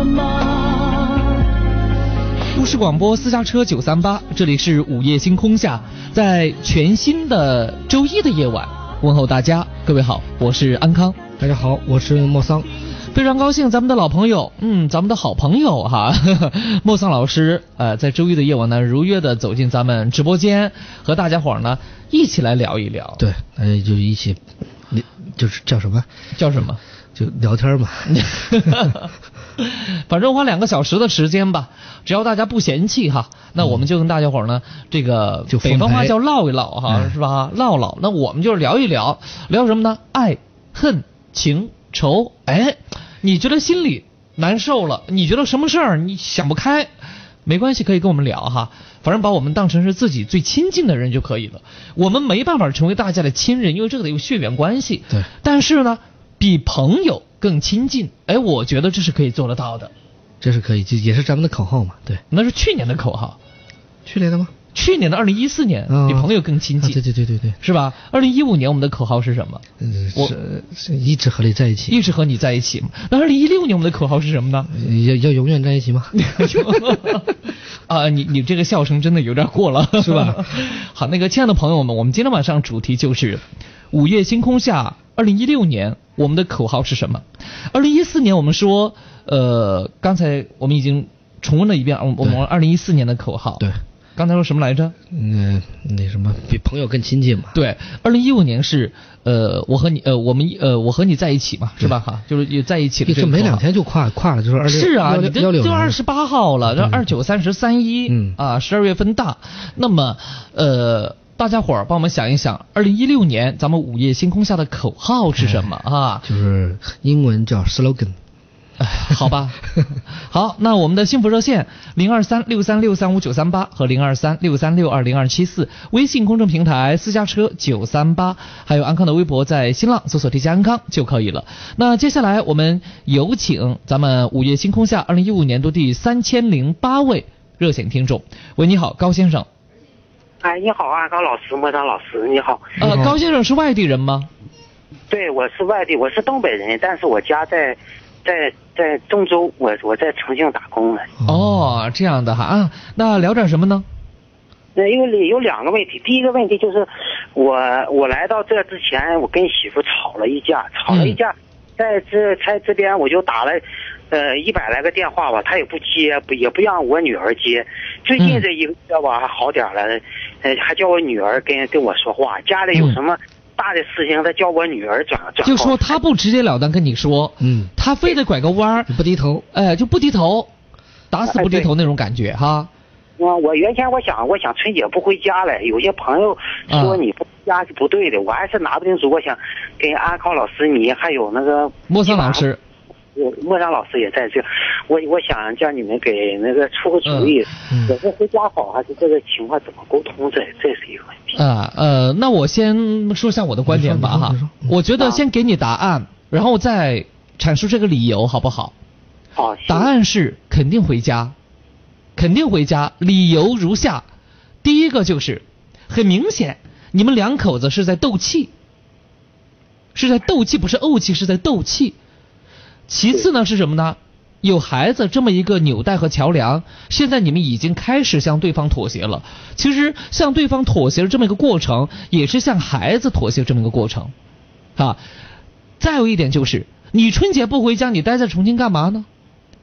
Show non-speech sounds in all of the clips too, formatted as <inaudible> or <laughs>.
了吗？都市广播私家车九三八，这里是午夜星空下，在全新的周一的夜晚，问候大家，各位好，我是安康。大家好，我是莫桑。非常高兴，咱们的老朋友，嗯，咱们的好朋友哈，<laughs> 莫桑老师，呃，在周一的夜晚呢，如约的走进咱们直播间，和大家伙儿呢一起来聊一聊。对，大家就一起，你就是叫什么？叫什么？就聊天嘛。<laughs> <laughs> 反正花两个小时的时间吧，只要大家不嫌弃哈，那我们就跟大家伙儿呢，这个就北方话叫唠一唠哈，嗯是吧？唠唠，那我们就是聊一聊，聊什么呢？爱、恨、情、仇。哎，你觉得心里难受了，你觉得什么事儿你想不开，没关系，可以跟我们聊哈。反正把我们当成是自己最亲近的人就可以了。我们没办法成为大家的亲人，因为这个得有血缘关系。对但是呢，比朋友更亲近，哎，我觉得这是可以做得到的。这是可以，就也是咱们的口号嘛。对，那是去年的口号，去年的吗？去年的二零一四年，嗯比朋友更亲啊，近，对对对对对，是吧？二零一五年我们的口号是什么？嗯，我一直和你在一起，一直和你在一起。那二零一六年我们的口号是什么呢？要要永远在一起吗？<laughs> 啊，你你这个笑声真的有点过了，是吧？<laughs> 好，那个亲爱的朋友们，我们今天晚上主题就是午夜星空下，二零一六年我们的口号是什么？二零一四年我们说，呃，刚才我们已经重温了一遍，我我们二零一四年的口号。对，刚才说什么来着？嗯，那什么，比朋友更亲近嘛。对，二零一五年是呃，我和你呃，我们呃，我和你在一起嘛，是吧？哈，就是也在一起的这没两天就跨跨了，就是二六是啊，你这就二十八号了，这二九三十三一，嗯啊，十二月份大。那么，呃，大家伙儿帮我们想一想，二零一六年咱们午夜星空下的口号是什么啊？就是英文叫 slogan。哎，好吧，<laughs> 好，那我们的幸福热线零二三六三六三五九三八和零二三六三六二零二七四，微信公众平台私家车九三八，还有安康的微博，在新浪搜索 DJ 安康就可以了。那接下来我们有请咱们午夜星空下二零一五年度第三千零八位热线听众。喂，你好，高先生。哎，你好，啊，高老师，莫章老师，你好。呃，高先生是外地人吗？对，我是外地，我是东北人，但是我家在在在郑州，我我在重庆打工呢。哦，这样的哈啊，那聊点什么呢？那有有两个问题，第一个问题就是我我来到这之前，我跟媳妇吵了一架，吵了一架，在这在这边我就打了。呃，一百来个电话吧，她也不接，不也不让我女儿接。最近嗯这一个月吧，还好点了，呃，还叫我女儿跟跟我说话。家里有嗯什么大的事情，他叫我女儿转转。就说他不直截了当跟你说，嗯，他非得拐个弯儿，不低头。哎，就不低头，打死不低头那种感觉哈。我，我原先我想，我想春节不回家了。有些朋友说啊你不回家是不对的，我还是拿不定主。我想跟安康老师，你还有那个莫桑老师，我莫章老师也在这，我我想叫你们给那个出个主意，我是回家好还是这个情况怎么沟通？这这是一个问题。啊呃，那我先说一下我的观点吧哈我觉得啊先给你答案，然后再阐述这个理由，好不好？好，行答案是肯定回家，肯定回家。理由如下：第一个就是很明显，你们两口子是在斗气，是在斗气，不是怄气，是在斗气。其次呢是什么呢？有孩子这么一个纽带和桥梁，现在你们已经开始向对方妥协了。其实向对方妥协的这么一个过程，也是向孩子妥协这么一个过程，啊。再有一点就是，你春节不回家，你待在重庆干嘛呢？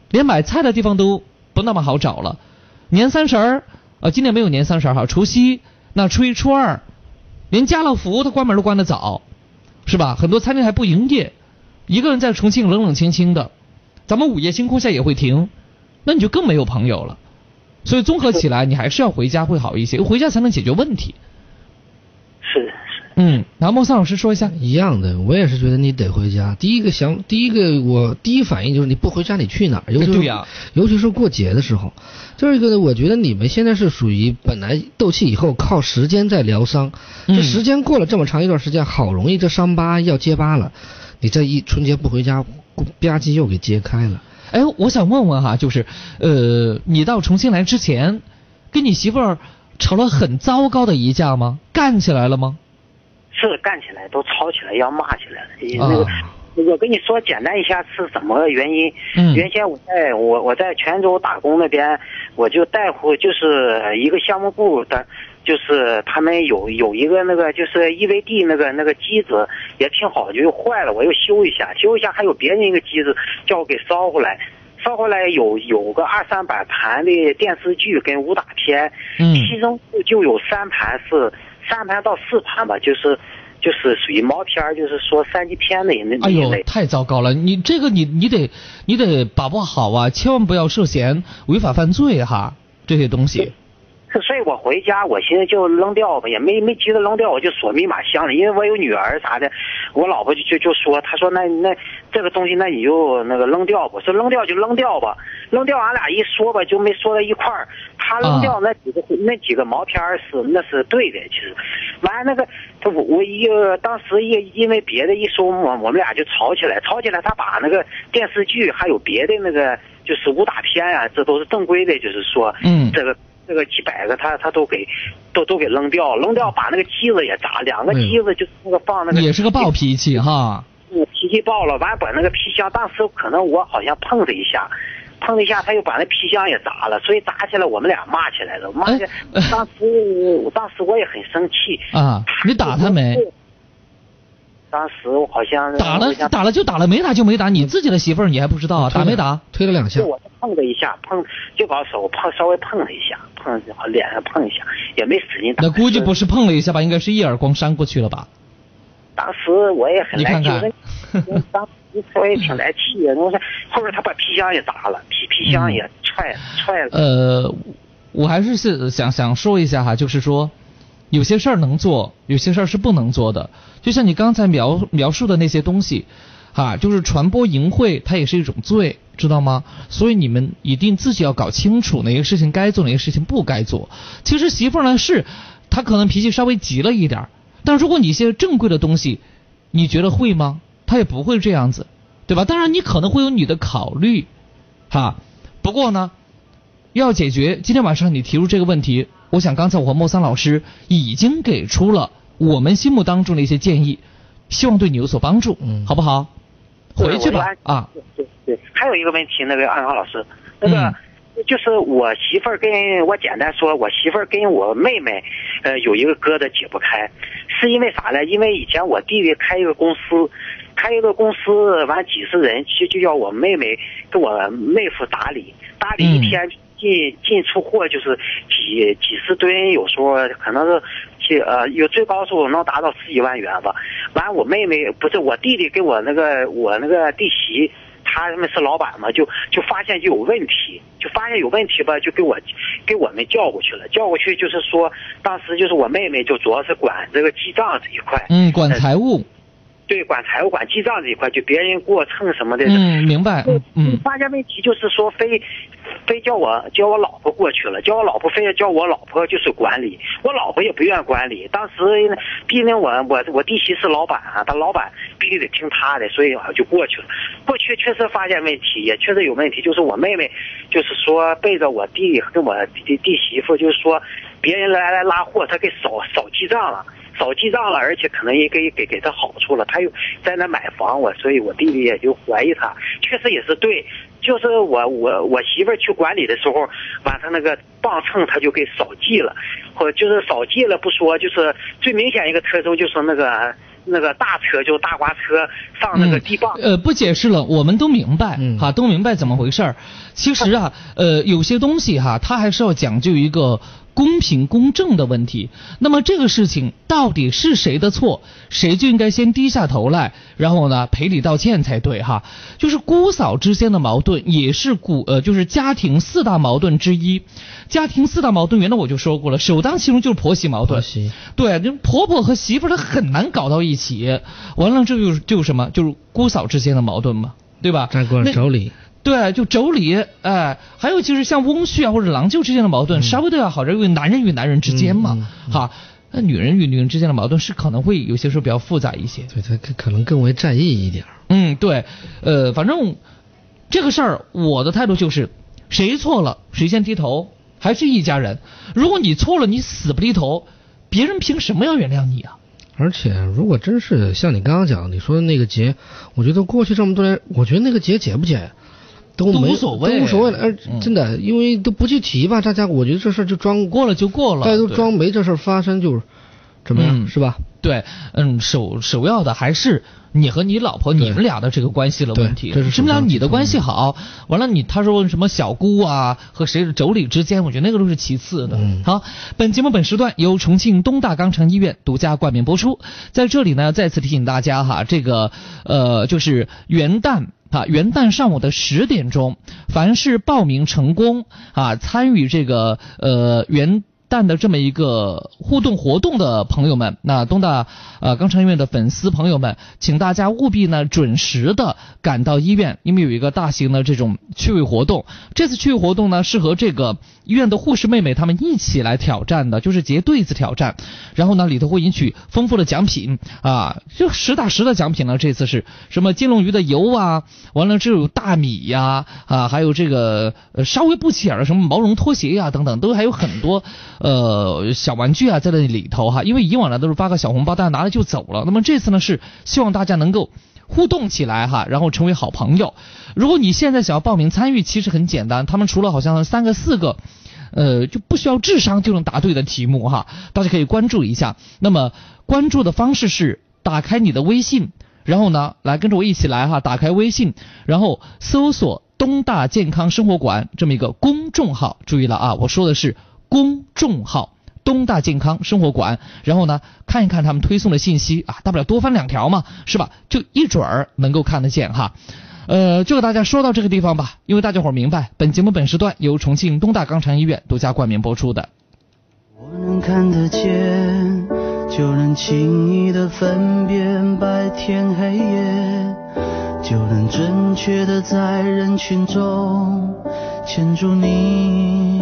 连买菜的地方都不那么好找了。年三十儿，呃，今年没有年三十儿哈，除夕那初一初二，连家乐福它关门都关得早，是吧？很多餐厅还不营业，一个人在重庆冷冷清清的，咱们午夜星空下也会停，那你就更没有朋友了。所以综合起来，你还是要回家会好一些，回家才能解决问题。是是，嗯，然后莫桑老师说一下，一样的，我也是觉得你得回家。第一个想，第一个我第一反应就是你不回家你去哪儿？尤其是对呀尤其是过节的时候。第二个呢，我觉得你们现在是属于本来斗气以后靠时间在疗伤，嗯这时间过了这么长一段时间，好容易这伤疤要结疤了，你这一春节不回家，吧唧又给揭开了。哎，我想问问哈，就是呃，你到重庆来之前，跟你媳妇儿吵了很糟糕的一架吗？干起来了吗？是干起来都吵起来要骂起来了，那个、啊我跟你说简单一下是怎么个原因。嗯原先我在我我在泉州打工那边，我就带乎就是一个项目部的，就是他们有有一个那个就是 EVD 那个那个机子也挺好，就又坏了，我又修一下，修一下还有别人一个机子叫我给捎回来。捎回来有有个二三百盘的电视剧跟武打片，嗯其中就有三盘是三盘到四盘吧，就是就是属于毛片儿，就是说三级片的那哎呦，那一类。太糟糕了！你这个你你得你得把握好啊，千万不要涉嫌违法犯罪哈，这些东西。所以我回家，我寻思就扔掉吧，也没没急着扔掉，我就锁密码箱里，因为我有女儿啥的，我老婆就就就说，她说那那这个东西那你就那个扔掉吧，我说扔掉就扔掉吧，扔掉俺俩一说吧就没说到一块儿，他扔掉那几个、那几个毛片儿是那是对的，其实，完了那个他我我一当时因因为别的一说我我们俩就吵起来，吵起来她把那个电视剧还有别的那个就是武打片啊，这都是正规的，就是说嗯。这个。这个几百个他他都给都都给扔掉，扔掉把那个机子也砸，两个嗯机子就是那个放那个也是个暴脾气哈。我脾气暴了，完把那个皮箱，当时可能我好像碰了一下，碰了一下他又把那皮箱也砸了，所以打起来我们俩骂起来了，骂起来哎当时当时我也很生气啊你打他没？当时我好像打了打了就打了，没打就没打。你自己的媳妇儿你还不知道啊？打没打？推了两下就，我碰了一下，碰就把手碰稍微碰了一下，碰脸上碰一下，也没使劲打。那估计不是碰了一下吧，应该是一耳光扇过去了吧？当时我也很来气，当时我也挺来气的。我说后边他把皮箱也砸了，皮皮箱也踹踹了。呃，我还是是想想说一下哈，就是说，有些事儿能做，有些事儿是不能做的。就像你刚才描描述的那些东西，哈，就是传播淫秽，它也是一种罪，知道吗？所以你们一定自己要搞清楚哪些事情该做，哪些事情不该做。其实媳妇呢是，她可能脾气稍微急了一点儿，但如果你一些正规的东西，你觉得会吗？她也不会这样子，对吧？当然你可能会有你的考虑，哈。不过呢，要解决今天晚上你提出这个问题，我想刚才我和莫桑老师已经给出了我们心目当中的一些建议，希望对你有所帮助，嗯好不好？回去吧啊，对对，还有一个问题，那个安康老师，那个。嗯就是我媳妇儿跟我简单说，我媳妇儿跟我妹妹，呃，有一个疙瘩解不开，是因为啥呢？因为以前我弟弟开一个公司，开一个公司完几十人，其实就要我妹妹跟我妹夫打理，打理一天进进出货就是几几十吨，有时候可能是几呃有最高时候能达到十几万元吧。完我妹妹不是我弟弟跟我那个我那个弟媳。他们是老板嘛，就就发现就有问题，就发现有问题吧，就给我给我们叫过去了。叫过去就是说，当时就是我妹妹就主要是管这个记账这一块，嗯，管财务，对，管财务、管记账这一块，就别人过秤什么的。嗯，明白，嗯嗯发现问题就是说非非叫我叫我老婆过去了，叫我老婆非要叫我老婆就是管理，我老婆也不愿管理。当时毕竟我我我弟媳是老板啊，他老板必须得听他的，所以我就过去了。过去确实发现问题，也确实有问题，就是我妹妹就是说背着我弟跟我弟弟媳妇，就是说别人来来拉货，他给少少记账了。少记账了，而且可能也给给给他好处了，他又在那买房，我所以我弟弟也就怀疑他，确实也是对，就是我我我媳妇儿去管理的时候，完他那个磅秤他就给少记了，或就是少记了不说，就是最明显一个特征就是那个那个大车就大挂车上那个地磅，呃，不解释了，我们都明白，嗯哈，都明白怎么回事儿。其实啊，呃，有些东西哈，它还是要讲究一个公平公正的问题。那么这个事情到底是谁的错，谁就应该先低下头来，然后呢赔礼道歉才对哈。就是姑嫂之间的矛盾，也是古呃，就是家庭四大矛盾之一。家庭四大矛盾，原来我就说过了，首当其冲就是婆媳矛盾婆。媳对，就婆婆和媳妇儿她很难搞到一起，完了这就是就是什么，就是姑嫂之间的矛盾嘛，对吧？站过那来妯娌，对，就妯娌，哎，还有就是像翁婿啊或者郎舅之间的矛盾，稍微都要好点，因为男人与男人之间嘛，哈，那女人与女人之间的矛盾是可能会有些时候比较复杂一些。对他可可能更为在意一点。嗯，对，呃，反正这个事儿，我的态度就是，谁错了谁先低头，还是一家人。如果你错了，你死不低头，别人凭什么要原谅你啊？而且如果真是像你刚刚讲你说的那个结，我觉得过去这么多年，我觉得那个结解不解都无所谓都无所谓了。而嗯真的，因为都不去提吧，大家我觉得这事儿就装过了就过了，大家都装没这事儿发生，就是怎么样，嗯是吧？对，嗯，首首要的还是你和你老婆你们俩的这个关系的问题。什么叫你的关系好？完了你他说什么小姑啊和谁的妯娌之间，我觉得那个都是其次的。嗯好，本节目本时段由重庆东大肛肠医院独家冠名播出。在这里呢，再次提醒大家哈，这个呃就是元旦。啊，元旦上午的十点钟，凡是报名成功啊，参与这个呃元旦的这么一个互动活动的朋友们，那东大呃肛肠医院的粉丝朋友们，请大家务必呢准时的赶到医院，因为有一个大型的这种趣味活动。这次趣味活动呢是和这个医院的护士妹妹她们一起来挑战的，就是结对子挑战。然后呢里头会引取丰富的奖品啊，<laughs> 就实打实的奖品呢。这次是什么金龙鱼的油啊，完了这有大米呀啊还有这个稍微不起眼的什么毛绒拖鞋呀、等等，都还有很多呃小玩具啊在那里头哈。因为以往呢都是发个小红包，大家拿了就走了。那么这次呢是希望大家能够。互动起来哈，然后成为好朋友。如果你现在想要报名参与，其实很简单，他们除了好像三个四个，呃，就不需要智商就能答对的题目哈，大家可以关注一下。那么关注的方式是打开你的微信，然后呢，来跟着我一起来哈，打开微信，然后搜索“东大健康生活馆”这么一个公众号，注意了啊，我说的是公众号。东大健康生活馆，然后呢，看一看他们推送的信息啊，大不了多翻两条嘛，是吧？就一准儿能够看得见哈。呃，就给大家说到这个地方吧，因为大家伙儿明白，本节目本时段由重庆东大肛肠医院独家冠名播出的。我能看得见，就能轻易的分辨白天黑夜，就能准确的在人群中牵住你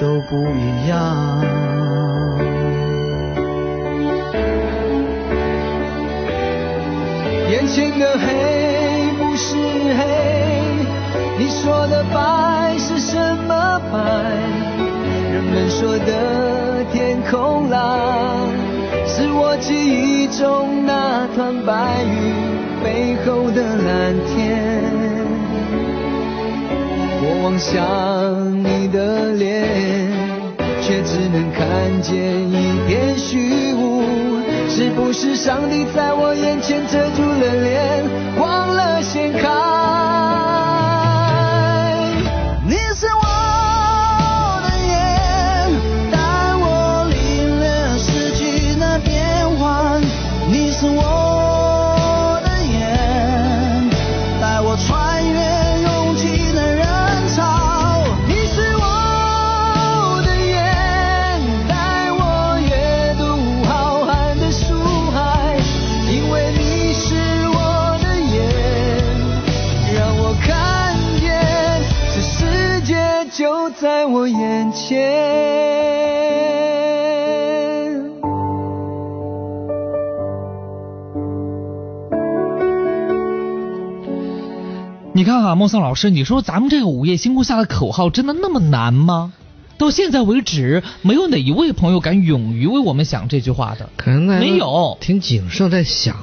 都不一样。眼前的黑不是黑，你说的白是什么白？人们说的天空蓝，是我记忆中那团白云背后的蓝天。望向你的脸，却只能看见一片虚无。是不是上帝在我眼前遮住了脸，忘了先看？在我眼前。你看哈、孟桑老师，你说咱们这个午夜星空下的口号真的那么难吗？到现在为止，没有哪一位朋友敢勇于为我们想这句话的。可能没有挺谨慎在想，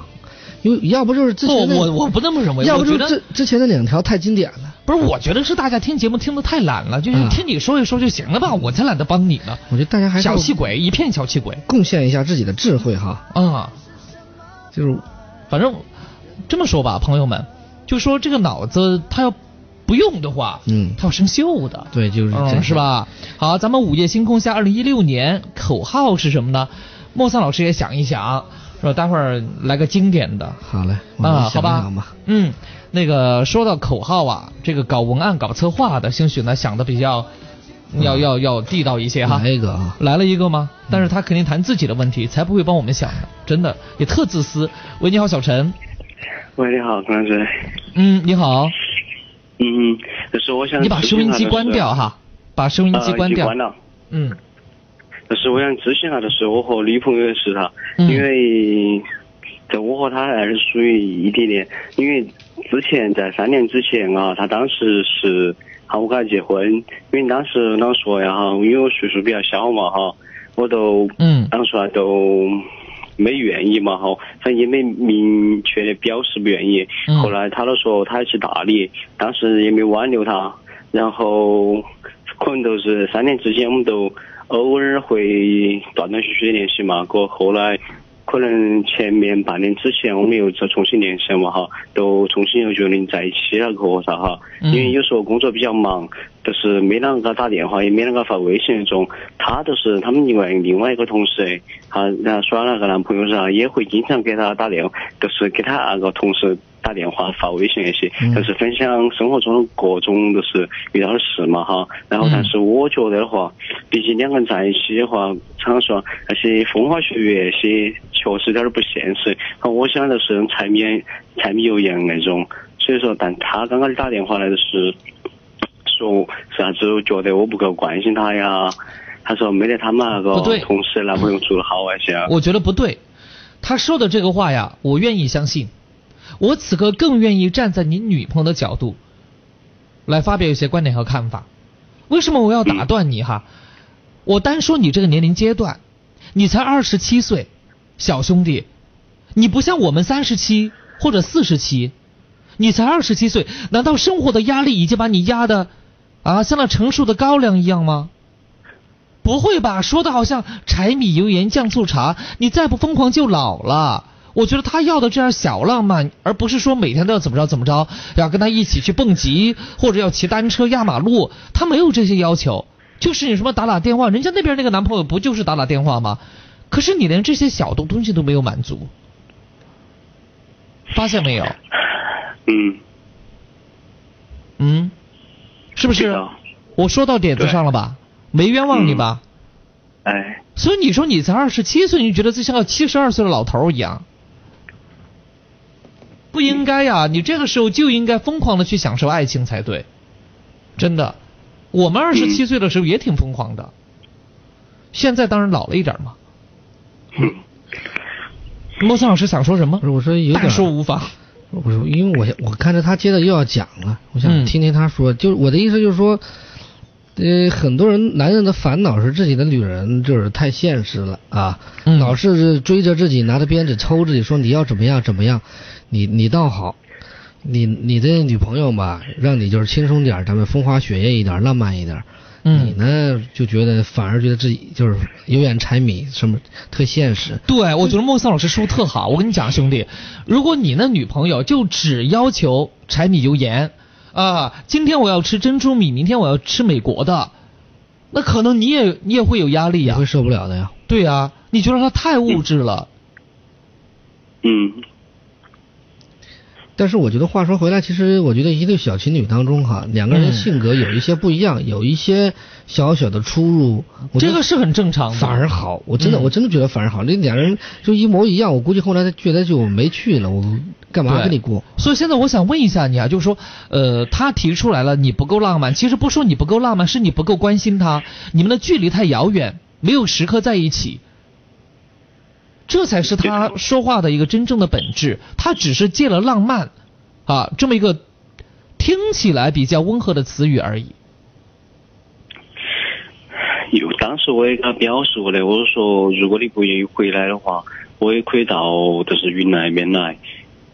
因为要不就是之不，前的我我不那么认为，要不就之之前的两条太经典了。不是，我觉得是大家听节目听的太懒了，就是啊听你说一说就行了吧，我才懒得帮你呢。我觉得大家还是小气鬼，一片小气鬼贡献一下自己的智慧哈，啊！就是反正这么说吧，朋友们，就说这个脑子他要不用的话，嗯他要生锈的。对，就是这嗯，样是？吧？好，咱们午夜星空下二零一六年口号是什么呢？莫桑老师也想一想，说待会儿来个经典的好嘞，啊，好吧。？嗯，那个说到口号啊，这个搞文案、搞策划的，兴许呢想的比较要要要地道一些哈。来一个啊，来了一个吗？但是他肯定谈自己的问题，才不会帮我们想的，真的也特自私。喂，你好，小陈。喂，你好，关老师。嗯，你好。嗯，就是我想你把收音机关掉哈，把收音机关掉。关了。嗯。就是我想咨询下的是，我和女朋友的事哈，因为在我和他还是属于异地恋，因为之前在三年之前啊，他当时是喊我跟他结婚，因为当时啷说呀哈，因为我岁数比较小嘛哈，我都嗯，啷说啊都没愿意嘛哈，反正也没明确的表示不愿意。后来他都说他要去大理，当时也没挽留他，然后可能都是三年之间我们都。偶尔会断断续续的联系嘛，过后来可能前面半年之前我们又再重新联系嘛哈，都重新又决定在一起了个啥哈，因为有时候工作比较忙，就是没啷个打电话，也没啷个发微信那种。他就是他们另外另外一个同事，他然后耍那个男朋友噻，也会经常给他打电话，就是给他那个同事。打电话、发微信那些，就是分享生活中的各种都是遇到的事嘛哈。然后，但是我觉得的话，毕竟两个人在一起的话，常说那些风花雪月那些，确实有点不现实。我想的是柴米柴米油盐那种。所以说，但他刚刚打电话来的是说啥子？觉得我不够关心他呀？他说没得他们那个同事男朋友做的好那些。我觉得不对，他说的这个话呀，我愿意相信。我此刻更愿意站在你女朋友的角度，来发表一些观点和看法。为什么我要打断你哈？我单说你这个年龄阶段，你才二十七岁，小兄弟，你不像我们三十七或者四十七，你才二十七岁，难道生活的压力已经把你压的啊像那成熟的高粱一样吗？不会吧？说的好像柴米油盐酱醋茶，你再不疯狂就老了。我觉得他要的这样小浪漫，而不是说每天都要怎么着怎么着，要跟他一起去蹦极，或者要骑单车压马路，他没有这些要求，就是你什么打打电话，人家那边那个男朋友不就是打打电话吗？可是你连这些小的东西都没有满足，发现没有？<laughs> 嗯，嗯，是不是？我说到点子上了吧？没冤枉你吧？哎。所以你说你才二十七岁，你觉得自己像个七十二岁的老头一样？不应该呀！你这个时候就应该疯狂的去享受爱情才对，真的。我们二十七岁的时候也挺疯狂的，现在当然老了一点嘛。莫森老师想说什么？我说有点说无妨。我说，因为我我看着他接着又要讲了，我想听听他说。就我的意思就是说，呃，很多人男人的烦恼是自己的女人就是太现实了啊，老是追着自己拿着鞭子抽自己，说你要怎么样怎么样。你你倒好，你你的女朋友吧，让你就是轻松点，咱们风花雪月一点，浪漫一点。嗯。你呢就觉得反而觉得自己就是油盐柴米什么特现实。对，我觉得莫桑老师说特好。我跟你讲，兄弟，如果你那女朋友就只要求柴米油盐啊，今天我要吃珍珠米，明天我要吃美国的，那可能你也你也会有压力呀，会受不了的呀。对呀，你觉得他太物质了。嗯。但是我觉得话说回来，其实我觉得一对小情侣当中哈，两个人性格有一些不一样，有一些小小的出入，这个是很正常的。反而好，我真的我真的觉得反而好。那两人就一模一样，我估计后来他觉得就没去了，我干嘛跟你过？所以现在我想问一下你啊，就是说，呃，他提出来了，你不够浪漫，其实不说你不够浪漫，是你不够关心他，你们的距离太遥远，没有时刻在一起。这才是他说话的一个真正的本质，他只是借了浪漫，啊，这么一个听起来比较温和的词语而已。有，当时我也跟他表示过的，我说如果你不愿意回来的话，我也可以到就是云南那边来。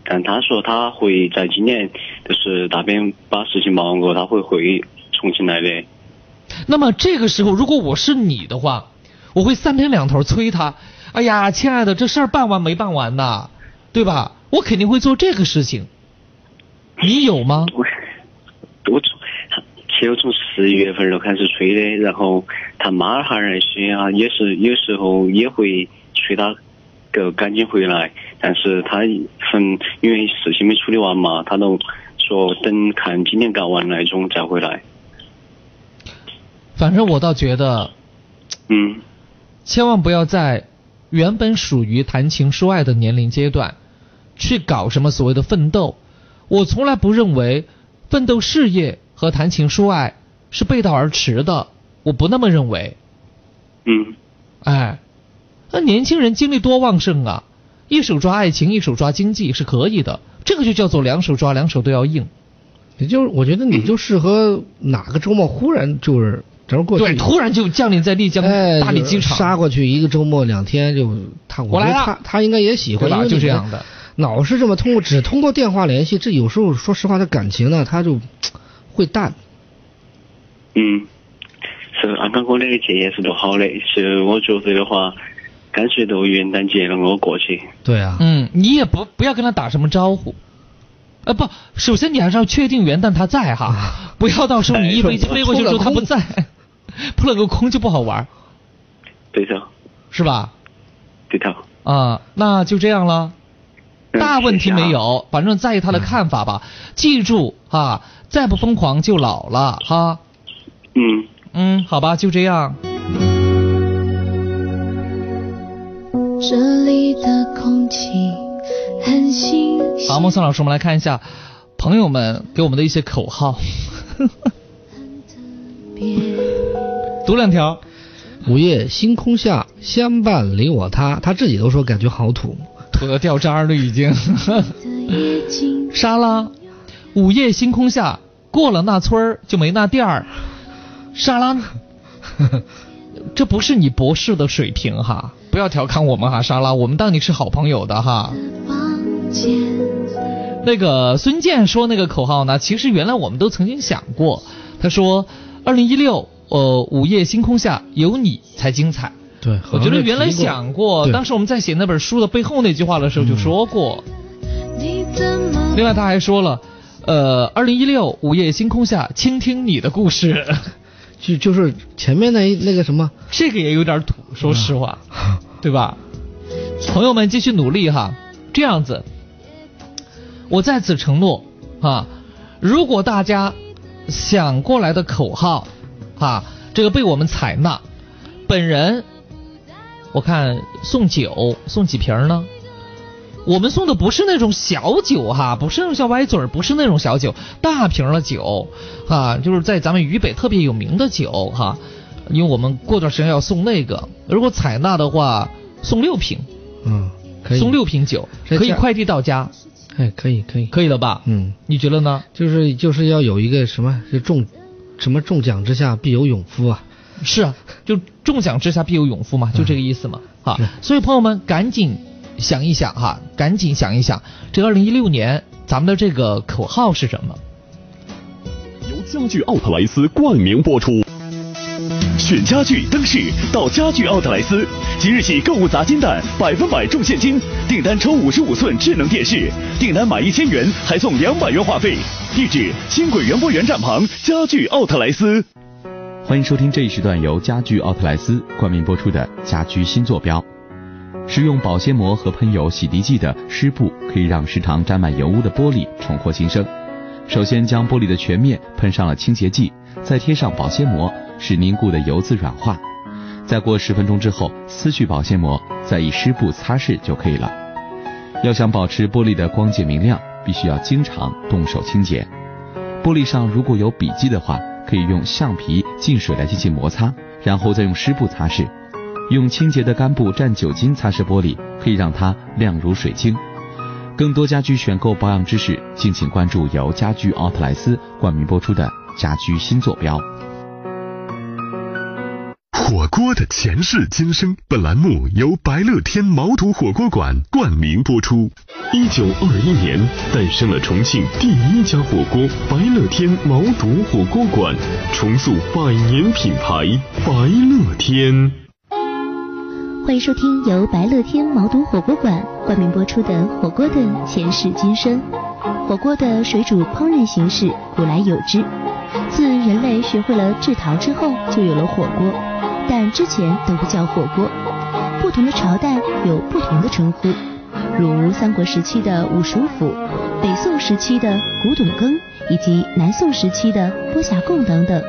但他说他会在今年就是那边把事情忙过，他会回重庆来的。那么这个时候，如果我是你的话，我会三天两头催他。哎呀，亲爱的，这事儿办完没办完呢？对吧？我肯定会做这个事情。你有吗？我我从其实从十一月份就开始催的，然后他妈哈儿那些啊，也是有时候也会催他，个赶紧回来。但是他很因为事情没处理完嘛，他都说等看今年搞完那种再回来。反正我倒觉得，嗯，千万不要在原本属于谈情说爱的年龄阶段，去搞什么所谓的奋斗。我从来不认为奋斗事业和谈情说爱是背道而驰的，我不那么认为。嗯，哎，那年轻人精力多旺盛啊！一手抓爱情，一手抓经济是可以的，这个就叫做两手抓，两手都要硬。也就是我觉得你就适合哪个周末忽然就是正好过去，对，突然就降临在丽江哎大理机场，杀过去一个周末两天就他，我来了觉得他他应该也喜欢，对吧？因为你就这样的。老是这么通过只通过电话联系，这有时候说实话，这感情呢，他就会淡。嗯，是安刚哥那个建议是不好的。是我觉得的话，干脆就元旦节让我过去。对啊，嗯，你也不不要跟他打什么招呼，呃不，首先你还是要确定元旦他在哈，不要到时候你一飞机飞过去之后他不在，<laughs> <laughs> 扑了个空就不好玩，对头，是吧？对头。啊，那就这样了，嗯大问题没。有，反正在意他的看法吧。记住啊，再不疯狂就老了哈。嗯，嗯，好吧，就这样。这里的空气很新鲜。好，孟森老师，我们来看一下朋友们给我们的一些口号，<laughs> 别读两条。午夜星空下，相伴你我他，他自己都说感觉好土。土的掉渣儿了已经。<laughs> 沙拉，午夜星空下，过了那村儿就没那店儿。沙拉，<laughs> 这不是你博士的水平哈，不要调侃我们哈，沙拉，我们当你是好朋友的哈。的房间，那个孙健说那个口号呢，其实原来我们都曾经想过。他说，二零一六，呃，午夜星空下有你才精彩。对，我觉得原来想过，当时我们在写那本书的背后那句话的时候就说过。另外他还说了，呃，二零一六午夜星空下，倾听你的故事，<laughs> 就就是前面那一那个什么，这个也有点土，说实话，对吧？朋友们继续努力哈，这样子，我在此承诺啊，如果大家想过来的口号啊，这个被我们采纳，本人我看送酒送几瓶呢？我们送的不是那种小酒哈，不是那种小歪嘴儿，不是那种小酒，大瓶的酒啊，就是在咱们渝北特别有名的酒哈。因为我们过段时间要送那个，如果采纳的话，送六瓶，嗯，可以送六瓶酒，可以快递到家，哎，可以可以，可以了吧？嗯，你觉得呢？就是就是要有一个什么，就中什么中奖之下必有勇夫啊。是啊，就中奖之下必有勇夫嘛，就这个意思嘛。哈是，所以朋友们赶紧想一想哈，赶紧想一想，这二零一六年咱们的这个口号是什么？由家具奥特莱斯冠名播出。选家具灯饰到家具奥特莱斯，即日起购物砸金蛋，百分百中现金，订单抽五十五寸智能电视，订单满一千元还送两百元话费。地址：轻轨园博园站旁家具奥特莱斯。欢迎收听这一时段由家具奥特莱斯冠名播出的家居新坐标。使用保鲜膜和喷有洗涤剂的湿布可以让时常沾满油污的玻璃重获新生。首先将玻璃的全面喷上了清洁剂，再贴上保鲜膜，使凝固的油渍软化。再过十分钟之后，撕去保鲜膜，再以湿布擦拭就可以了。要想保持玻璃的光洁明亮，必须要经常动手清洁。玻璃上如果有笔迹的话，可以用橡皮浸水来进行摩擦，然后再用湿布擦拭。用清洁的干布蘸酒精擦拭玻璃，可以让它亮如水晶。更多家居选购保养知识，敬请关注由家居奥特莱斯冠名播出的家居新坐标。锅的前世今生，本栏目由白乐天毛肚火锅馆冠名播出。一九二一年诞生了重庆第一家火锅白乐天毛肚火锅馆，重塑百年品牌白乐天。欢迎收听由白乐天毛肚火锅馆冠名播出的《火锅的前世今生》。火锅的水煮烹饪形式古来有之，自人类学会了制陶之后，就有了火锅，但之前都不叫火锅。不同的朝代有不同的称呼，如三国时期的五鼠府、北宋时期的古董羹以及南宋时期的波霞贡等等。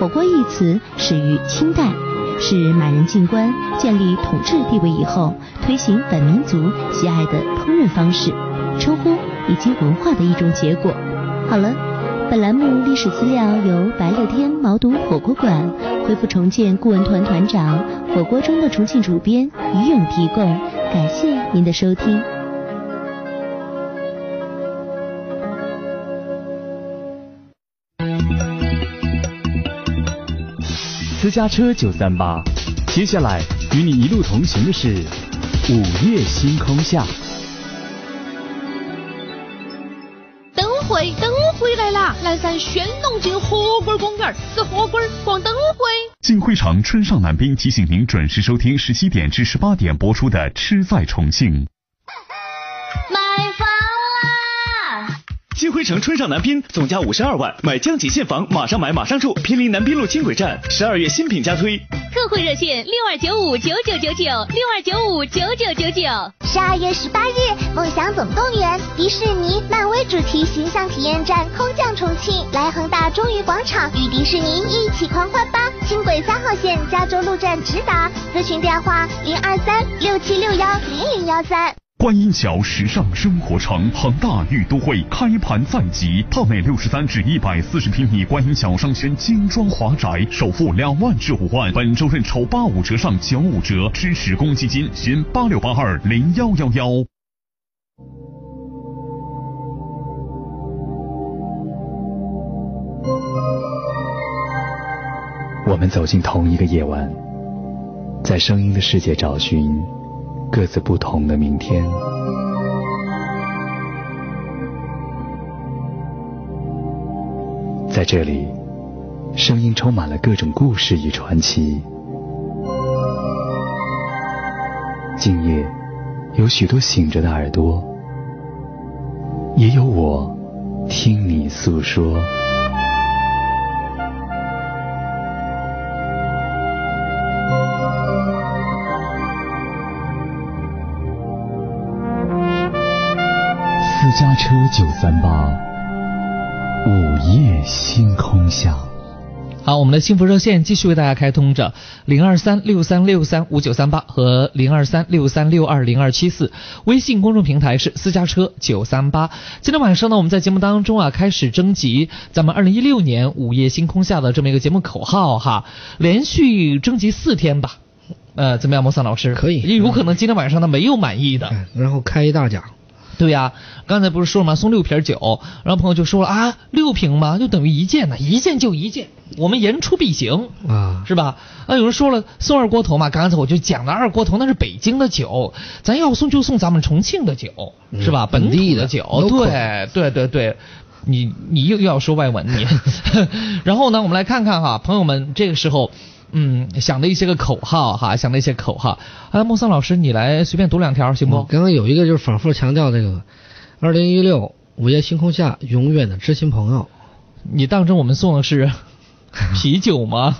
火锅一词始于清代，是满人进关建立统治地位以后，推行本民族喜爱的烹饪方式、称呼以及文化的一种结果。好了，本栏目历史资料由白乐天毛肚火锅馆恢复重建顾问团团长、火锅中的重庆主编于勇提供，感谢您的收听。私家车九三八，接下来与你一路同行的是午夜星空下。来啦！南山轩龙进火锅公园，吃火锅逛灯会。金汇长春上南滨提醒您准时收听十七点至十八点播出的《吃在重庆》。金辉城春上南滨总价五十二万，买江景现房，马上买马上住，毗邻南滨路轻轨站。十二月新品加推，特惠热线六二九五九九九九六二九五九九九九。十二月十八日，梦想总动员，迪士尼、漫威主题形象体验站空降重庆，来恒大中娱广场与迪士尼一起狂欢吧！轻轨三号线加州路站直达，咨询电话零二三六七六幺零零幺三。观音桥时尚生活城恒大御都会开盘在即，套内六十三至一百四十平米观音桥商圈精装华宅，首付两万至五万，本周认筹八五折上九五折，支持公积金，寻八六八二零幺幺幺。我们走进同一个夜晚，在声音的世界找寻各自不同的明天。在这里，声音充满了各种故事与传奇。今夜，有许多醒着的耳朵，也有我听你诉说。车九三八，午夜星空下。好，我们的幸福热线继续为大家开通着零二三六三六三五九三八和零二三六三六二零二七四，微信公众平台是私家车九三八。今天晚上呢，我们在节目当中啊开始征集咱们二零一六年午夜星空下的这么一个节目口号哈，连续征集四天吧。呃，怎么样，莫桑老师？可以，也有可能今天晚上呢没有满意的，然后开一大奖。对呀，刚才不是说了吗？送六瓶酒，然后朋友就说了啊，六瓶嘛，就等于一件呢，一件就一件，我们言出必行啊，是吧？啊，有人说了送二锅头嘛，刚才我就讲了，二锅头那是北京的酒，咱要送就送咱们重庆的酒，是吧？本地的酒，对对对对，你你又又要说外文你，<laughs> 然后呢，我们来看看哈，朋友们这个时候。嗯，想的一些个口号哈，想的一些口号。啊，莫桑老师，你来随便读两条行不？刚刚有一个就是反复强调这个，二零一六午夜星空下永远的知心朋友。你当真我们送的是 <laughs> 啤酒吗？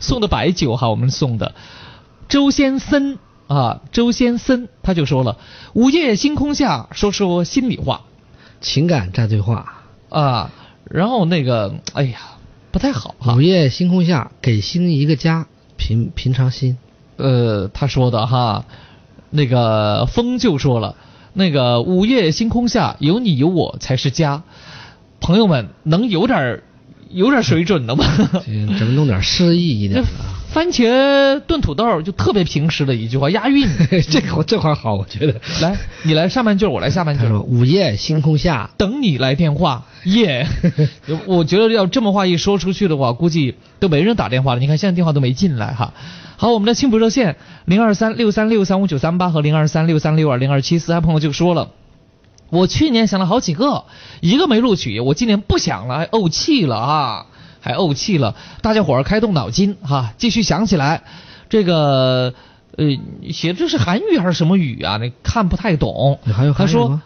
送的白酒哈，我们送的。周先生啊，周先生他就说了，午夜星空下说说心里话，情感战对话啊。然后那个，哎呀。不太好。午夜星空下，给星一个家，平平常心。呃，他说的哈，那个风就说了，那个午夜星空下，有你有我才是家。朋友们，能有点有点水准的吗？咱们弄点诗意一点。番茄炖土豆就特别平时的一句话，押韵。<laughs> 这个这块好，我觉得。来，你来上半句，我来下半句。午夜星空下，等你来电话。耶，<laughs> 我觉得要这么话一说出去的话，估计都没人打电话了。你看现在电话都没进来哈。好，我们的青浦热线零二三六三六三五九三八和零二三六三六二零二七四，还朋友就说了，我去年想了好几个，一个没录取，我今年不想了，还怄气了啊。还怄气了，大家伙儿开动脑筋哈，继续想起来，这个呃，写这是韩语还是什么语啊？那看不太懂。他说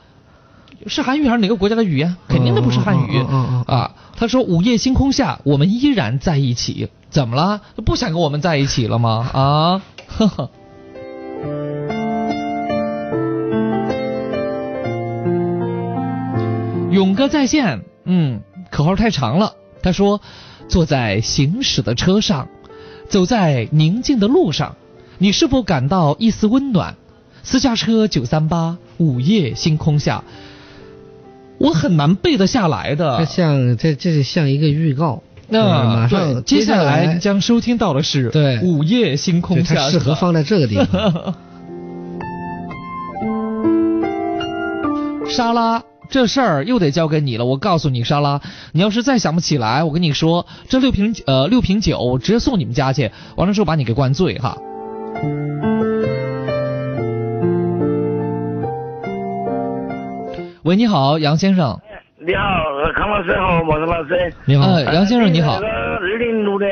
是韩语还是哪个国家的语言？肯定那不是汉语啊。他说午夜星空下，我们依然在一起，怎么了？不想跟我们在一起了吗？啊？呵呵。勇哥在线，嗯，口号太长了。他说。坐在行驶的车上，走在宁静的路上，你是否感到一丝温暖？私家车九三八，午夜星空下，我很难背得下来的。这像这这是像一个预告。那马上接下来将收听到的是对午夜星空下，它适合放在这个地方。<laughs> 沙拉，这事儿又得交给你了。我告诉你，莎拉，你要是再想不起来，我跟你说，这六瓶呃六瓶酒直接送你们家去，完了之后把你给灌醉哈。喂，你好，杨先生。你好，康老师好，莫子老师。你好，杨先生你好。那个二零六年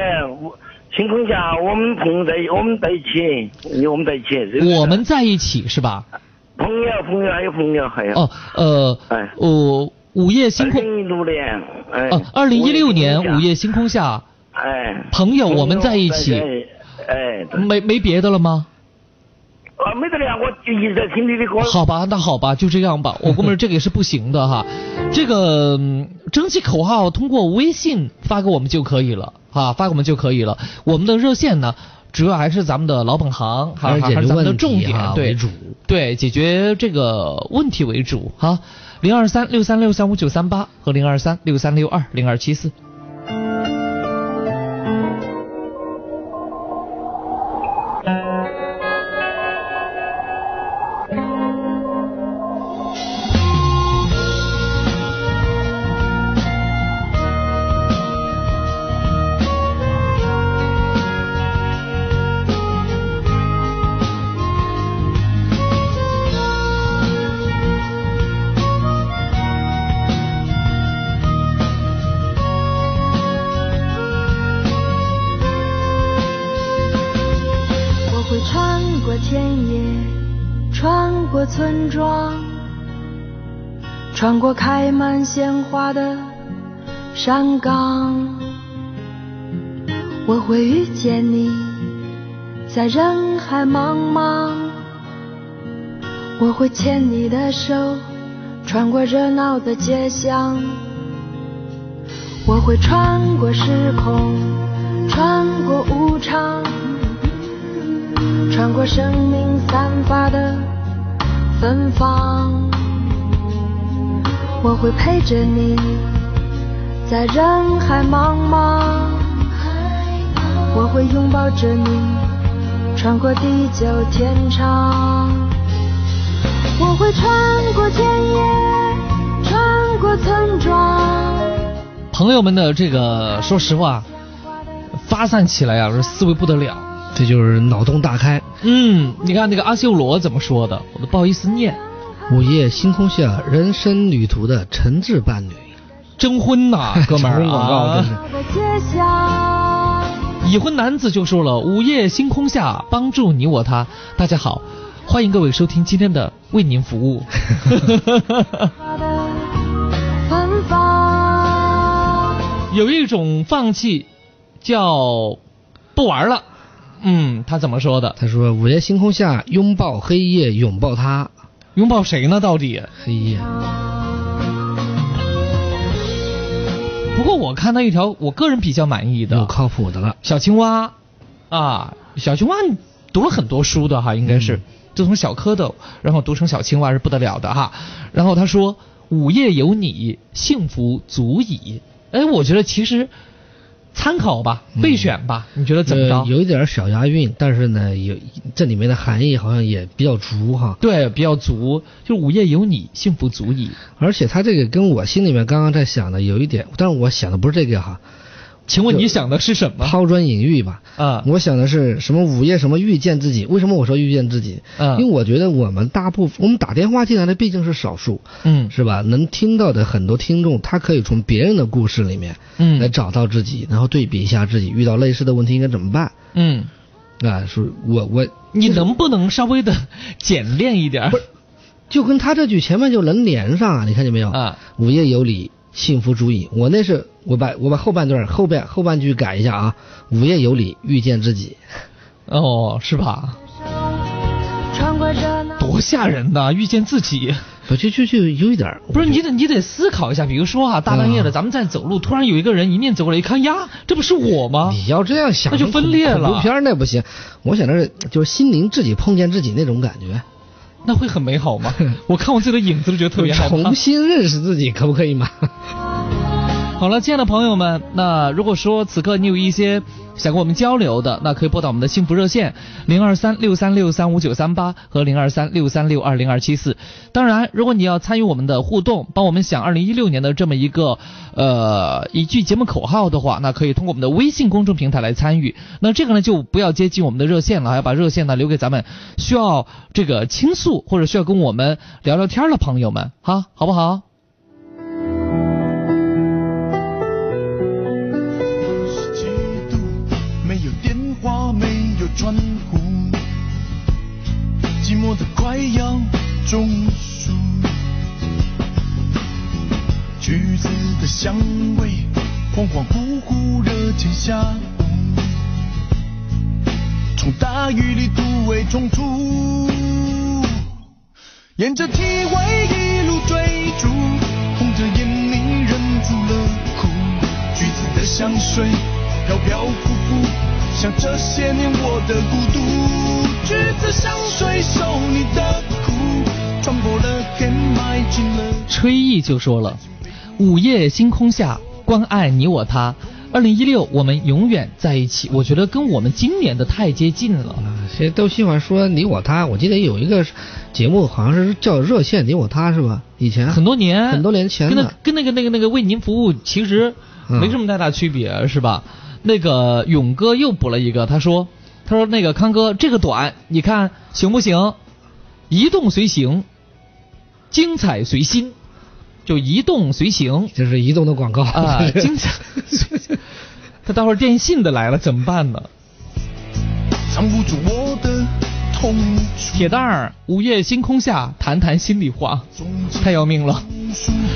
星空下，我们朋友在，我们在一起，我们在一起。我们在一起是吧？朋友，朋友还有朋友还有。哦，呃，哎，哦，午夜星空。二零一二零一六年午夜星空下。哎。朋友，我们在一起。哎。没没别的了吗？啊，没得了，我就一直在听你的歌。好吧，那好吧，就这样吧。<laughs> 我估摸着，这个也是不行的哈。这个征集口号通过微信发给我们就可以了哈，发给我们就可以了。我们的热线呢，主要还是咱们的老本行，还是还是咱们的重点，对对，解决这个问题为主哈。零二三六三六三五九三八和零二三六三六二零二七四。的山岗，我会遇见你，在人海茫茫。我会牵你的手，穿过热闹的街巷。我会穿过时空，穿过无常，穿过生命散发的。芬芳，我会陪着你，在人海茫茫。我会拥抱着你，穿过地久天长。我会穿过田野，穿过村庄。朋友们的这个，说实话，发散起来啊，这思维不得了。这就是脑洞大开。嗯，你看那个阿修罗怎么说的，我都不好意思念。午夜星空下，人生旅途的诚挚伴侣，征婚呐，<laughs> 哥们儿啊！已婚男子就说了：午夜星空下，帮助你我他。大家好，欢迎各位收听今天的为您服务。<laughs> 有一种放弃，叫不玩了。嗯，他怎么说的？他说：“午夜星空下，拥抱黑夜，拥抱他，拥抱谁呢？到底黑夜。”不过我看到一条，我个人比较满意的，有靠谱的了。小青蛙，啊，小青蛙读了很多书的哈，应该是就从小蝌蚪，然后读成小青蛙是不得了的哈。然后他说：“午夜有你，幸福足矣。”哎，我觉得其实。参考吧，备选吧，你觉得怎么着？有一点小押韵，但是呢，有这里面的含义好像也比较足哈。对，比较足，就午夜有你，幸福足矣。而且他这个跟我心里面刚刚在想的有一点，但是我想的不是这个哈。请问你想的是什么？抛砖引玉吧。啊，我想的是什么？午夜什么遇见自己？为什么我说遇见自己？嗯，因为我觉得我们大部分我们打电话进来的毕竟是少数，嗯，是吧？能听到的很多听众，他可以从别人的故事里面，嗯，来找到自己，然后对比一下自己遇到类似的问题应该怎么办。嗯，啊，是我我你能不能稍微的简练一点？不是，就跟他这句前面就能连上啊！你看见没有？啊，午夜有你。幸福主义。我那是我把我把后半段后边后半句改一下啊。午夜有你，遇见自己。哦，是吧？多吓人呐！遇见自己。我就就就有一点儿，不是你得你得思考一下，比如说啊，大半夜的咱们在走路，突然有一个人迎面走过来，一看呀，这不是我吗？你要这样想，那就分裂了。恐怖片那不行，我想的是就是心灵自己碰见自己那种感觉，那会很美好吗？<laughs> 我看我自己的影子都觉得特别害怕。重新认识自己可不可以嘛？好了，亲爱的朋友们，那如果说此刻你有一些想跟我们交流的，那可以拨打我们的幸福热线零二三六三六三五九三八和零二三六三六二零二七四。当然，如果你要参与我们的互动，帮我们想二零一六年的这么一个呃一句节目口号的话，那可以通过我们的微信公众平台来参与。那这个呢，就不要接近我们的热线了，要把热线呢留给咱们需要这个倾诉或者需要跟我们聊聊天的朋友们，哈，好不好？窗户，寂寞的快要中暑，橘子的香味，恍恍惚惚，热天下午，从大雨里突围冲出，沿着体味一路追逐，红着眼你忍住了哭，橘子的香水飘飘浮浮。像这些年我的孤独，橘子香水受你的苦，穿过了天，埋进了。吹意就说了，午夜星空下，关爱你我他。二零一六，我们永远在一起。我觉得跟我们今年的太接近了。现在都喜欢说你我他。我记得有一个节目，好像是叫热线你我他，是吧？以前很多年，很多年前的，跟那跟那个那个那个为您服务，其实没什么太大区别，是吧？那个勇哥又补了一个，他说：“他说那个康哥，这个短，你看行不行？移动随行，精彩随心，就移动随行，这是移动的广告啊，精彩。<laughs> 他待会儿电信的来了怎么办呢？藏不住我的痛铁蛋儿，午夜星空下谈谈心里话，太要命了。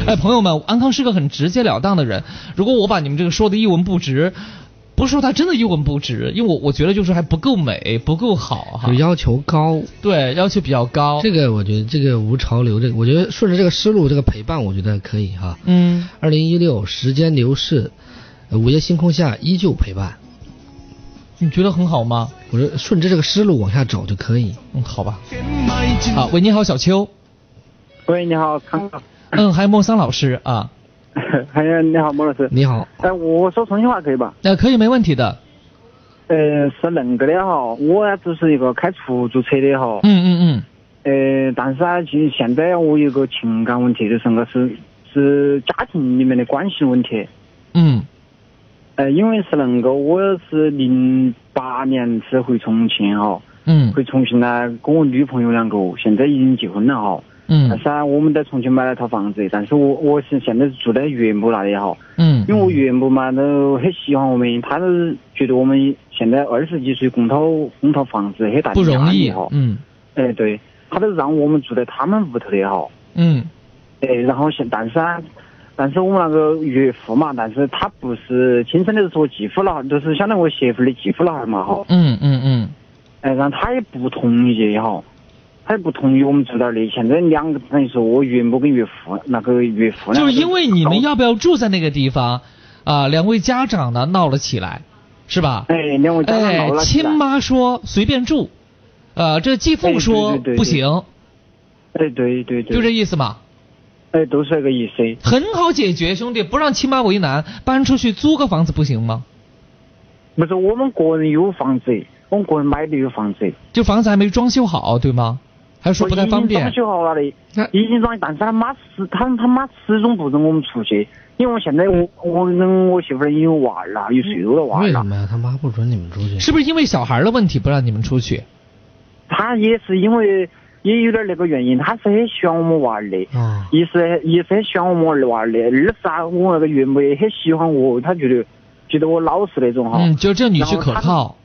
哎，朋友们，安康是个很直截了当的人，如果我把你们这个说的一文不值。”不是说他真的一文不值，因为我我觉得就是还不够美，不够好哈。就要求高，对，要求比较高。这个我觉得这个无潮流，这个我觉得顺着这个思路，这个陪伴我觉得可以哈。嗯。二零一六时间流逝，午夜星空下依旧陪伴。你觉得很好吗？我说顺着这个思路往下走就可以。嗯，好吧。好，喂，你好，小邱。喂，你好，康哥。嗯，还有莫桑老师啊。<laughs> 还有你好，莫老师。你好。哎，我说重庆话可以吧？呃，可以，没问题的。呃，是恁个的哈，我呀只是一个开出租车的哈。嗯嗯嗯。呃，但是啊，就现在我有个情感问题，就是个是是家庭里面的关系问题。嗯。呃，因为是恁个，我是零八年是回重庆哈。嗯。回重庆呢，跟我女朋友两个，现在已经结婚了哈。嗯，但是啊，我们在重庆买了套房子，但是我我是现在是住在岳母那里哈。嗯。因为我岳母嘛都很喜欢我们，她都觉得我们现在二十几岁供套供套房子很大的压力哈。嗯。哎，对，她都让我们住在他们屋头的哈。嗯。哎，然后现但是啊，但是我们那个岳父嘛，但是他不是亲生的，是我继父老，就是相当于我媳妇的继父老汉嘛哈。嗯嗯嗯。哎，然后他也不同意哈。他不同意我们住那里，现在两个等于说我岳母跟岳父那个岳父就是因为你们要不要住在那个地方啊？两位家长呢闹了起来，是吧？哎，两位家长闹了起来。亲妈说随便住，呃，这继父说不行。哎，对对对。就这意思嘛。哎，都是这个意思。很好解决，兄弟，不让亲妈为难，搬出去租个房子不行吗？不是，我们个人有房子，我们个人买的有房子。就房子还没装修好，对吗？还是说不太方便。装修好了的，已经装，但是他妈始他他妈始终不准我们出去，因为我现在我我跟我媳妇儿有娃儿了，有岁数的娃儿了。为什么呀？他妈不准你们出去？是不是因为小孩的问题不让你们出去？他也是因为也有点那个原因，他是很喜欢我们娃儿的。啊。一是一是很喜欢我们娃儿的，二是啊，我那个岳母也很喜欢我，他觉得觉得我老实那种哈。嗯，就这女婿可靠。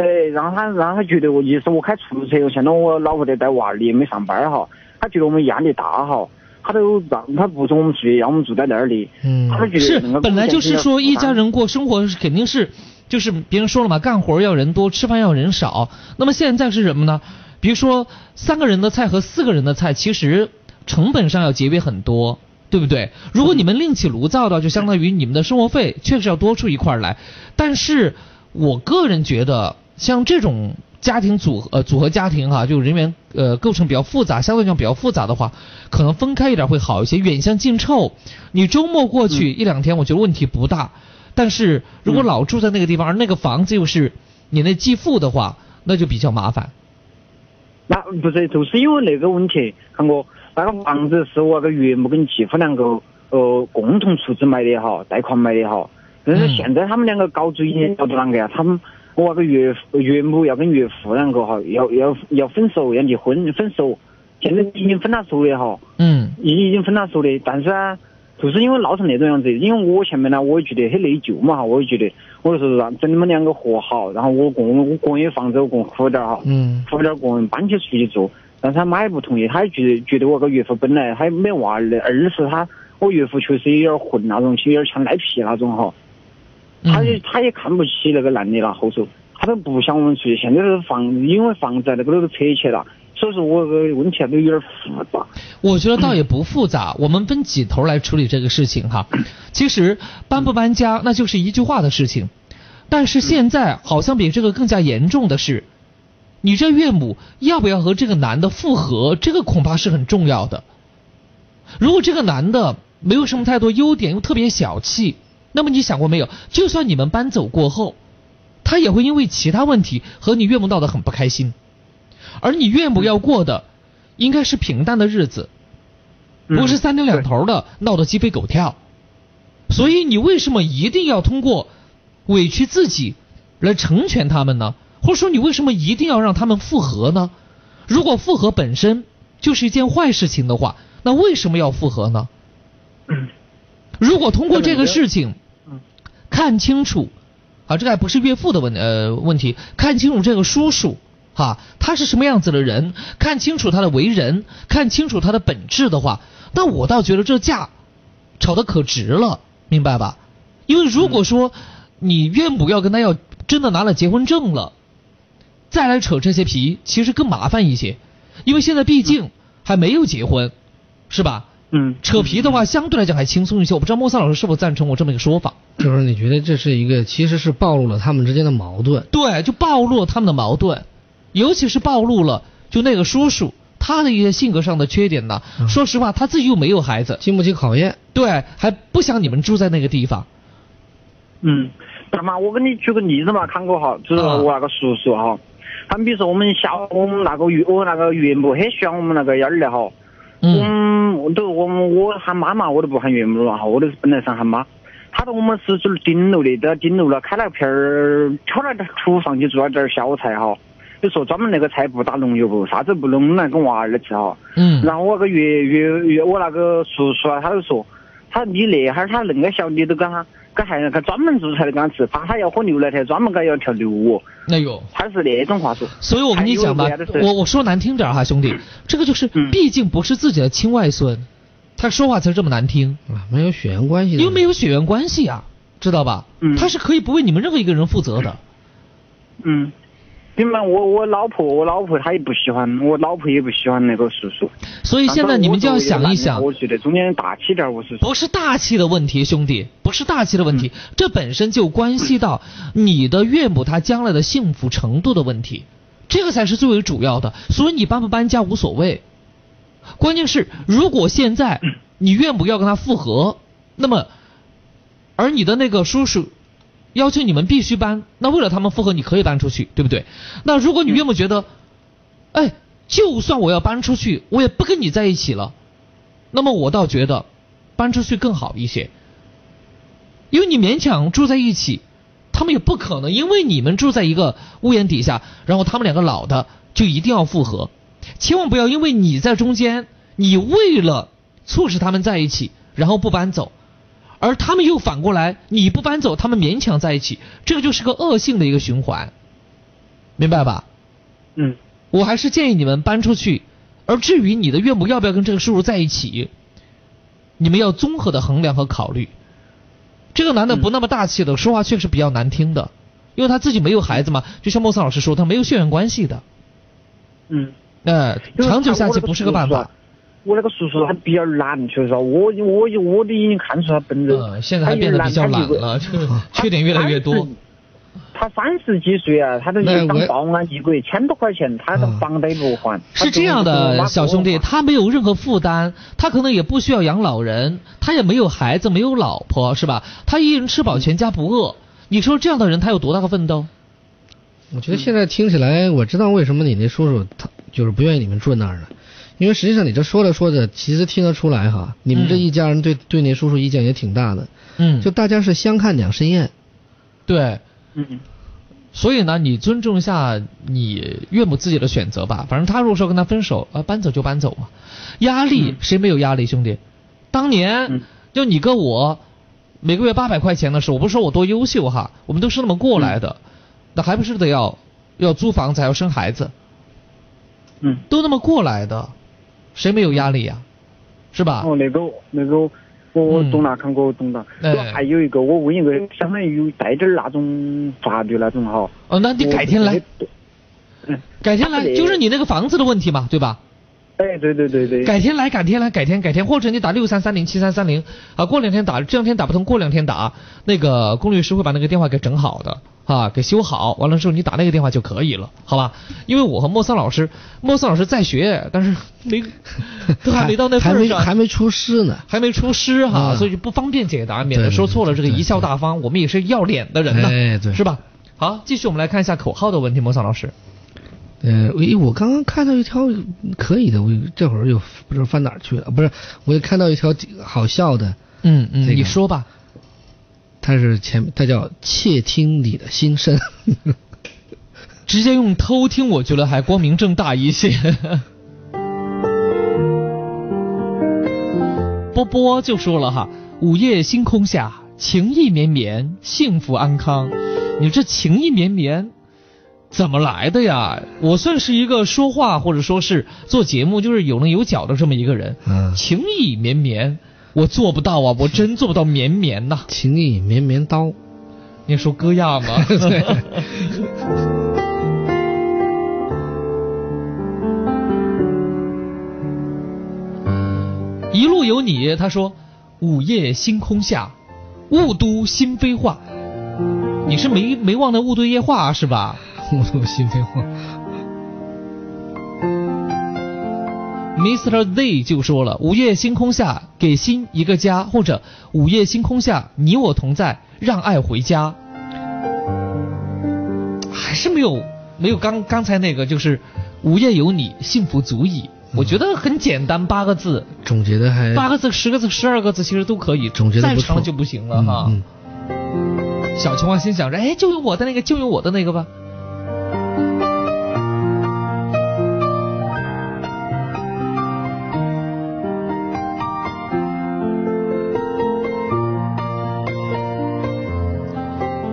哎，让他让他觉得我，意思我开出租车，现在我老婆在带娃儿，也没上班哈，他觉得我们压力大哈，他都让他不准我们出去，让我们住在那里。嗯，是本来就是说一家人过生活肯定是，就是别人说了嘛，干活要人多，吃饭要人少。那么现在是什么呢？比如说三个人的菜和四个人的菜，其实成本上要节约很多，对不对？如果你们另起炉灶的，就相当于你们的生活费确实要多出一块来。但是我个人觉得，像这种家庭组呃组合家庭哈，就人员呃构成比较复杂，相对讲比较复杂的话，可能分开一点会好一些。远香近臭，你周末过去一两天，我觉得问题不大。但是如果老住在那个地方，而那个房子又是你那继父的话，那就比较麻烦。那不是，就是因为那个问题，看我那个房子是我个岳母跟继父两个呃共同出资买的哈，贷款买的哈。但是现在他们两个搞主意搞到啷个呀？他们我那个岳岳母要跟岳父两个哈，要要要分手，要离婚分手。现在已经分了手的哈。嗯。已经分了手的，但是啊。就是因为闹成那种样子，因为我前面呢，我也觉得很内疚嘛哈，我也觉得，我就说让等你们两个和好，然后我个我个人房子我个付点哈，嗯，付点个人搬起出去住，但是他妈也不同意，他也觉得觉得我个岳父本来他也没娃儿的，二是他我岳父确实有点混那种，有点像赖皮那种哈，他也他也看不起那个男的了，后头他都不想我们出去，现在是房因为房子那个都拆起了。所以说我个问题啊都有点复杂。我觉得倒也不复杂，我们分几头来处理这个事情哈。其实搬不搬家那就是一句话的事情，但是现在好像比这个更加严重的是，你这岳母要不要和这个男的复合，这个恐怕是很重要的。如果这个男的没有什么太多优点，又特别小气，那么你想过没有？就算你们搬走过后，他也会因为其他问题和你岳母闹得很不开心。而你岳母要过的，应该是平淡的日子，不是三天两头的闹得鸡飞狗跳。所以你为什么一定要通过委屈自己来成全他们呢？或者说你为什么一定要让他们复合呢？如果复合本身就是一件坏事情的话，那为什么要复合呢？如果通过这个事情看清楚，啊，这个还不是岳父的问呃问题，看清楚这个叔叔。哈，他是什么样子的人？看清楚他的为人，看清楚他的本质的话，那我倒觉得这架吵得可值了，明白吧？因为如果说你岳母要跟他要真的拿了结婚证了，再来扯这些皮，其实更麻烦一些。因为现在毕竟还没有结婚，是吧？嗯。扯皮的话，相对来讲还轻松一些。我不知道莫桑老师是否赞成我这么一个说法？就是你觉得这是一个，其实是暴露了他们之间的矛盾。对，就暴露了他们的矛盾。尤其是暴露了，就那个叔叔他的一些性格上的缺点呢。说实话，他自己又没有孩子，经不起考验。对，还不想你们住在那个地方。嗯，大妈，我给你举个例子嘛，看过哈，就是我那个叔叔哈，他们比如说我们小，我们那个岳，我那个岳母很喜欢我们那个幺儿的哈。嗯。都我我喊妈妈，我都不喊岳母了哈，我都是本来想喊妈。他说我们是住顶楼的，都要顶楼了，开了片儿，挑了点厨房去做了点小菜哈。就说专门那个菜不打农药不，啥子不弄来给娃儿吃哈。嗯。然后我个岳岳岳我那个叔叔啊，他就说，他你那哈儿他恁个小，你都跟他给孩子他专门做菜的给他吃，怕他要喝牛奶，他专门给要调牛哦。哎呦。他是那种话说。所以我跟你讲吧，我我说难听点哈，兄弟，这个就是，毕竟不是自己的亲外孙，他说话才这么难听啊，没有血缘关系。又没有血缘关系啊，知道吧？嗯。他是可以不为你们任何一个人负责的。嗯。你们我我老婆我老婆她也不喜欢，我老婆也不喜欢那个叔叔。所以现在你们就要想一想，我觉得中间大气点，我是不是大气的问题，兄弟，不是大气的问题，这本身就关系到你的岳母她将来的幸福程度的问题，这个才是最为主要的。所以你搬不搬家无所谓，关键是如果现在你岳母要跟他复合，那么而你的那个叔叔。要求你们必须搬，那为了他们复合，你可以搬出去，对不对？那如果你岳母觉得，哎，就算我要搬出去，我也不跟你在一起了，那么我倒觉得搬出去更好一些，因为你勉强住在一起，他们也不可能因为你们住在一个屋檐底下，然后他们两个老的就一定要复合，千万不要因为你在中间，你为了促使他们在一起，然后不搬走。而他们又反过来，你不搬走，他们勉强在一起，这个就是个恶性的一个循环，明白吧？嗯，我还是建议你们搬出去。而至于你的岳母要不要跟这个叔叔在一起，你们要综合的衡量和考虑。这个男的不那么大气的，说话确实比较难听的，因为他自己没有孩子嘛，就像莫桑老师说，他没有血缘关系的。嗯。呃，长久下去不是个办法。我那个叔叔他比较懒，确实，我我我都已经看出他本人。嗯，现在还变得比较懒了，缺点越来越多。他三十几岁啊，他都当保安，一个月千多块钱，他的房贷不还。是这样的，小兄弟，他没有任何负担，他可能也不需要养老人，他也没有孩子，没有老婆，是吧？他一人吃饱，全家不饿。你说这样的人，他有多大的奋斗？我觉得现在听起来，我知道为什么你那叔叔他就是不愿意你们住那儿了，因为实际上你这说着说着，其实听得出来哈，你们这一家人对对你叔叔意见也挺大的。嗯。就大家是相看两生厌。对。嗯。所以呢，你尊重一下你岳母自己的选择吧。反正他如果说跟他分手，啊，搬走就搬走嘛。压力谁没有压力，兄弟？当年就你跟我每个月八百块钱的时候，我不是说我多优秀哈，我们都是那么过来的，那还不是得要要租房子，还要生孩子？嗯，都那么过来的，谁没有压力呀？是吧？哦，那个那个。我我懂了，看过懂了。还有一个，我问一个，相当于有带点那种法律那种哈。哦，那你改天来。嗯。改天来，就是你那个房子的问题嘛，对吧？哎，对对对对。改天来，改天来，改天改天，或者你打六三三零七三三零啊，过两天打，这两天打不通，过两天打，那个龚律师会把那个电话给整好的。啊，给修好完了之后，你打那个电话就可以了，好吧？因为我和莫桑老师，莫桑老师在学，但是没 <laughs> 都还没到那份上，还没出师呢，还没出师哈，所以就不方便解答，免得说错了。这个贻笑大方，我们也是要脸的人呢，是吧？好，继续我们来看一下口号的问题，莫桑老师。呃，我我刚刚看到一条可以的，我这会儿又不知道翻哪儿去了，不是，我又看到一条好笑的，嗯嗯，你说吧。他是前，他叫窃听你的心声，<laughs> 直接用偷听，我觉得还光明正大一些。<laughs> 波波就说了哈，午夜星空下，情意绵绵，幸福安康。你这情意绵绵怎么来的呀？我算是一个说话或者说是做节目就是有棱有角的这么一个人，嗯，情意绵绵。我做不到啊，我真做不到绵绵呐。<laughs> 情意绵绵刀，你说歌亚吗？<laughs> 一路有你，他说午夜星空下，雾都心飞画。你是没没忘那雾都夜话是吧？雾都心飞画。Mr. Z 就说了：“午夜星空下，给心一个家，或者午夜星空下，你我同在，让爱回家。”还是没有没有刚刚才那个，就是午夜有你，幸福足矣。我觉得很简单，八个字总结的还八个字、十个字、十二个字，其实都可以。总结的再长就不行了哈。小青蛙心想着：“哎，就用我的那个，就用我的那个吧。”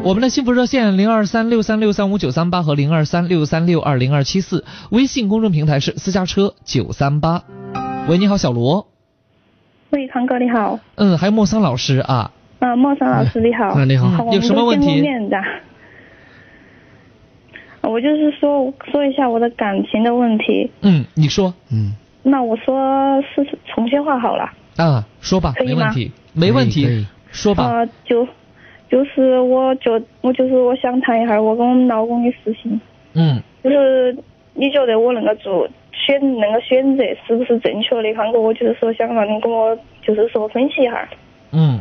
我们的幸福热线零二三六三六三五九三八和零二三六三六二零二七四，微信公众平台是私家车九三八。喂，你好，小罗。喂，康哥你好。嗯，还有莫桑老师啊。啊，莫桑老师你好。啊，你好。有什么问题？我就是说说一下我的感情的问题。嗯，你说。嗯。那我说是重新话好了。啊，说吧，没问题，没问题，说吧。啊，就。就是我觉我就是我想谈一下我跟我们老公的事情。嗯。就是你觉得我那个做选那个选择是不是正确的？康哥，我就是说想让你跟我就是说分析一下。嗯。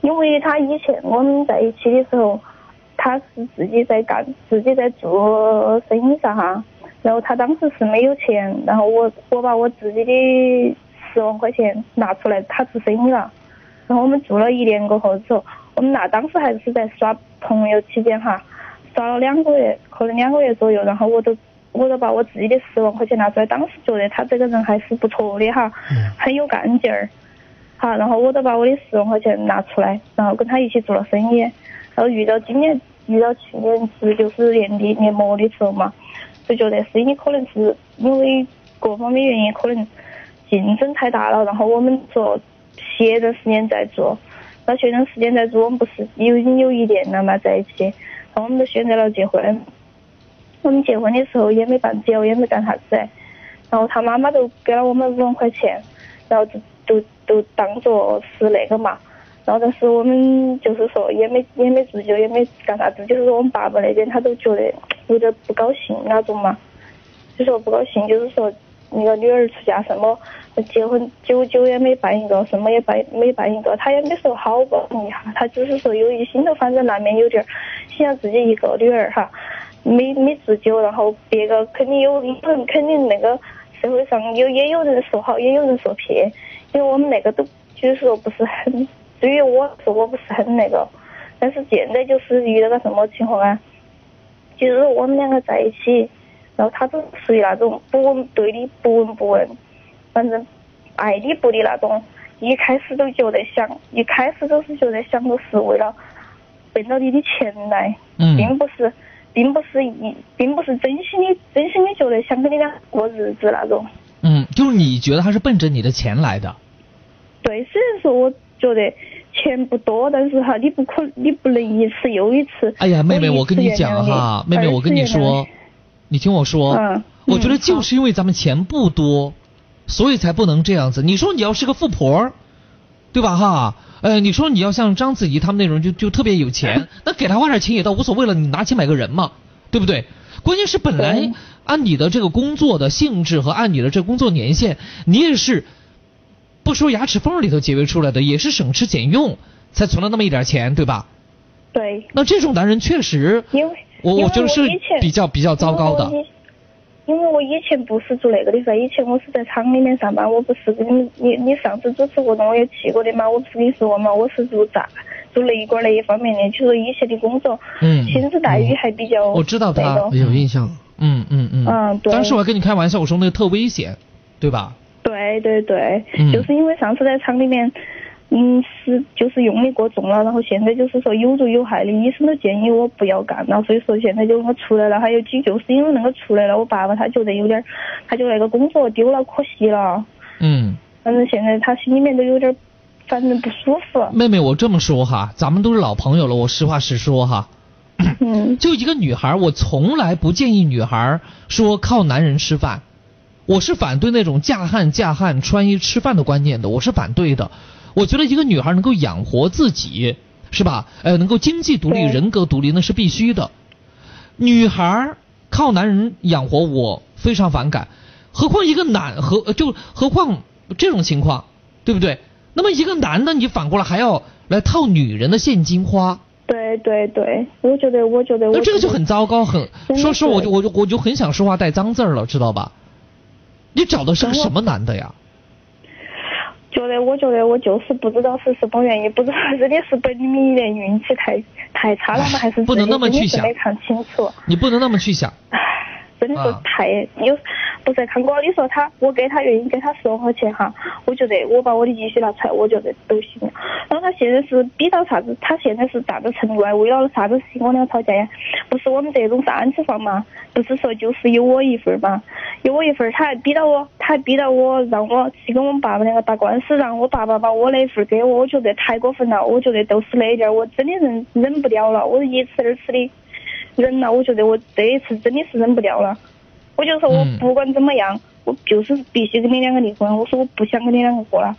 因为他以前我们在一起的时候，他是自己在干，自己在做生意噻哈。然后他当时是没有钱，然后我我把我自己的十万块钱拿出来，他做生意了。然后我们做了一年过后之后。我们那当时还是在耍朋友期间哈，耍了两个月，可能两个月左右，然后我都我都把我自己的十万块钱拿出来，当时觉得他这个人还是不错的哈，很有干劲儿，好，然后我都把我的十万块钱拿出来，然后跟他一起做了生意，然后遇到今年遇到去年是就是年底年末的时候嘛，就觉得生意可能是因为各方面原因可能竞争太大了，然后我们做歇段时间再做。到这段时间在做，我们不是有已经有一年了嘛，在一起，然后我们都选择了结婚。我们结婚的时候也没办酒，也没干啥子，然后他妈妈都给了我们五万块钱，然后就都都当做是那个嘛。然后但是我们就是说也没也没自救也没干啥子，就是说我们爸爸那边他都觉得 <tsk> 有点不高兴那种嘛，就说不高兴，就是说那个女儿出嫁什么结婚久久也没办一个，什么也办没办一个，他也没说好过一下，他只是说有一心头反正难免有点儿想要自己一个女儿哈，没没自救，然后别个肯定有人肯定那个社会上有也有人说好，也有人说撇，因为我们那个都就是说不是很。对于我说，我不是很那个，但是现在就是遇到个什么情况啊？就是我们两个在一起，然后他都属于那种不问对你不闻不问，反正爱理不理那种。一开始都觉得想，一开始都是觉得想的是为了奔到你的钱来，并不是，并不是一，并不是真心的，真心的觉得想跟你俩过日子那种。嗯，就是你觉得他是奔着你的钱来的？对，虽然说我觉得。钱不多，但是哈，你不可，你不能一次又一次。哎呀，妹妹，我跟你讲哈，妹妹，我跟你说，你听我说，我觉得就是因为咱们钱不多，所以才不能这样子。你说你要是个富婆，对吧哈？呃，你说你要像章子怡他们那种就就特别有钱，<laughs> 那给他花点钱也倒无所谓了，你拿钱买个人嘛，对不对？关键是本来按你的这个工作的性质和按你的这工作年限，你也是。不说牙齿缝里头节约出来的，也是省吃俭用才存了那么一点钱，对吧？对。那这种男人确实，因为我我觉得是比较比较糟糕的。因为我以前不是做那个的噻，以前我是在厂里面上班，我不是跟你你你上次主持活动我也去过的嘛，我不是跟你说嘛，我是做炸做雷管那一方面的，就是以前的工作，嗯，薪资待遇还比较，我知道他有印象，嗯嗯嗯，嗯对。当时我还跟你开玩笑，我说那个特危险，对吧？对对对，就是因为上次在厂里面，嗯，是就是用力过重了，然后现在就是说有毒有害的，医生都建议我不要干了，所以说现在就我出来了，还有几就是因为那个出来了，我爸爸他觉得有点，他就那个工作丢了可惜了，嗯，反正现在他心里面都有点，反正不舒服。妹妹，我这么说哈，咱们都是老朋友了，我实话实说哈，嗯，<clears throat> 就一个女孩，我从来不建议女孩说靠男人吃饭。我是反对那种嫁汉嫁汉穿衣吃饭的观念的，我是反对的。我觉得一个女孩能够养活自己，是吧？呃，能够经济独立、人格独立，那是必须的。女孩靠男人养活，我非常反感。何况一个男何就何况这种情况，对不对？那么一个男的，你反过来还要来套女人的现金花？对对对，我觉得，我觉得，那这个就很糟糕，很说实话，我就我就我就很想说话带脏字儿了，知道吧？你找的是个什么男的呀？觉得，我觉得我就是不知道是什么原因，不知道真的是本命年运气太太差了吗？还是不能那么去想？没看清楚。你不能那么去想。真的是太有，不是康哥，你说他，我给他愿意给他十万块钱哈，我觉得我把我的积蓄拿出来，我觉得都行。然后他现在是逼到啥子？他现在是啥子程度啊？为了啥子事情我俩吵架呀？不是我们这种三次房嘛？不是说就是有我一份嘛？有我一份，他还逼到我，他还逼到我，让我去跟我们爸爸两个打官司，让我爸爸把我那份给我，我觉得太过分了。我觉得都是那点，我真的忍忍不了了，我一次二次的。忍了，我觉得我这一次真的是忍不掉了。我就说我不管怎么样，我就是必须跟你两个离婚。我说我不想跟你两个过了。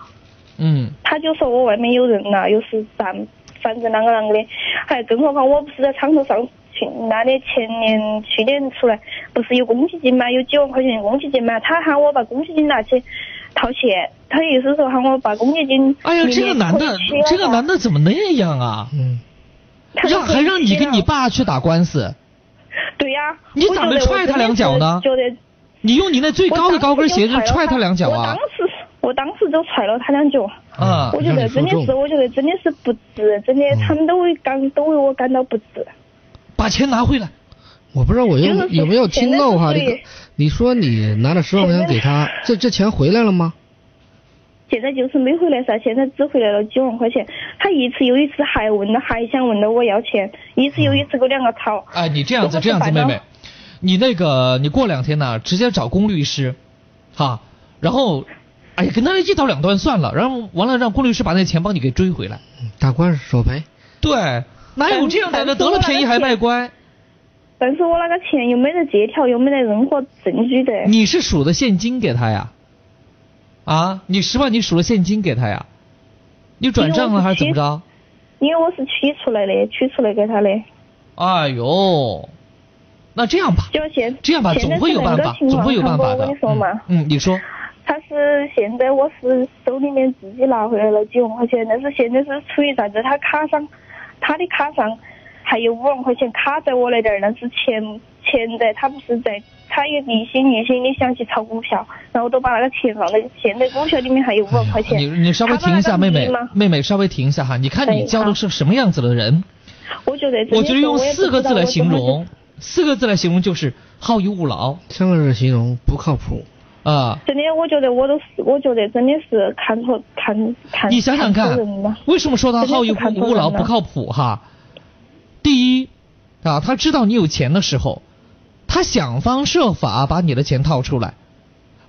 嗯。他就说我外面有人了，又是啥，反正啷个啷个的。还更何况我不是在厂头上去那的前年去年出来，不是有公积金吗？有几万块钱的公积金吗？他喊我把公积金拿去套现，他意思说喊我把公积金。哎呀，这个男的，这个男的怎么那样啊？嗯。<laughs> 让还让你跟你爸去打官司？<laughs> 对呀，你咋没踹他两脚呢？觉得你用你那最高的高跟鞋子踹他两脚啊！我当时，我当时就踹了他两脚。啊，我觉得真的是，我觉得真的是不值，真的，他们都为感，都为我感到不值。把钱拿回来。我不知道我有有没有听到哈？你你说你拿了十万块钱给他，这这钱回来了吗？现在就是没回来噻，现在只回来了几万块钱。他一次又一次还问了，还想问了我要钱，一次又一次给我两个吵。哎，你这样子，这样子，妹妹，你那个，你过两天呢，直接找龚律师，哈，然后，哎呀，跟他一刀两断算了，然后完了让龚律师把那钱帮你给追回来，打官司索赔。对，哪有这样的呢？得了便宜还卖乖。但是我那个钱又没得借条，又没得任何证据的。你是数的现金给他呀？啊，你十万你数了现金给他呀？你转账了还是怎么着？因为我是取出来的，取出来给他的。哎呦，那这样吧，就现这样吧，总会有办法，总会有办法的。我跟你说嘛，嗯，你说。他是现在我是手里面自己拿回来了几万块钱，但是现在是处于啥子？他卡上，他的卡上还有五万块钱卡在我那点儿，但是钱钱在他不是在，他也一心一心的想去炒股票，然后都把那个钱放在现在股票里面还有五万块钱。你你稍微停一下，妹妹，妹妹稍微停一下哈，你看你交的是什么样子的人？我觉得，我觉得用四个字来形容，四个字来形容就是好逸恶劳，三个字形容不靠谱。啊！真的，我觉得我都是，我觉得真的是看错看看。你想想看，为什么说他好逸恶劳不靠谱哈？第一啊，他知道你有钱的时候，他想方设法把你的钱套出来。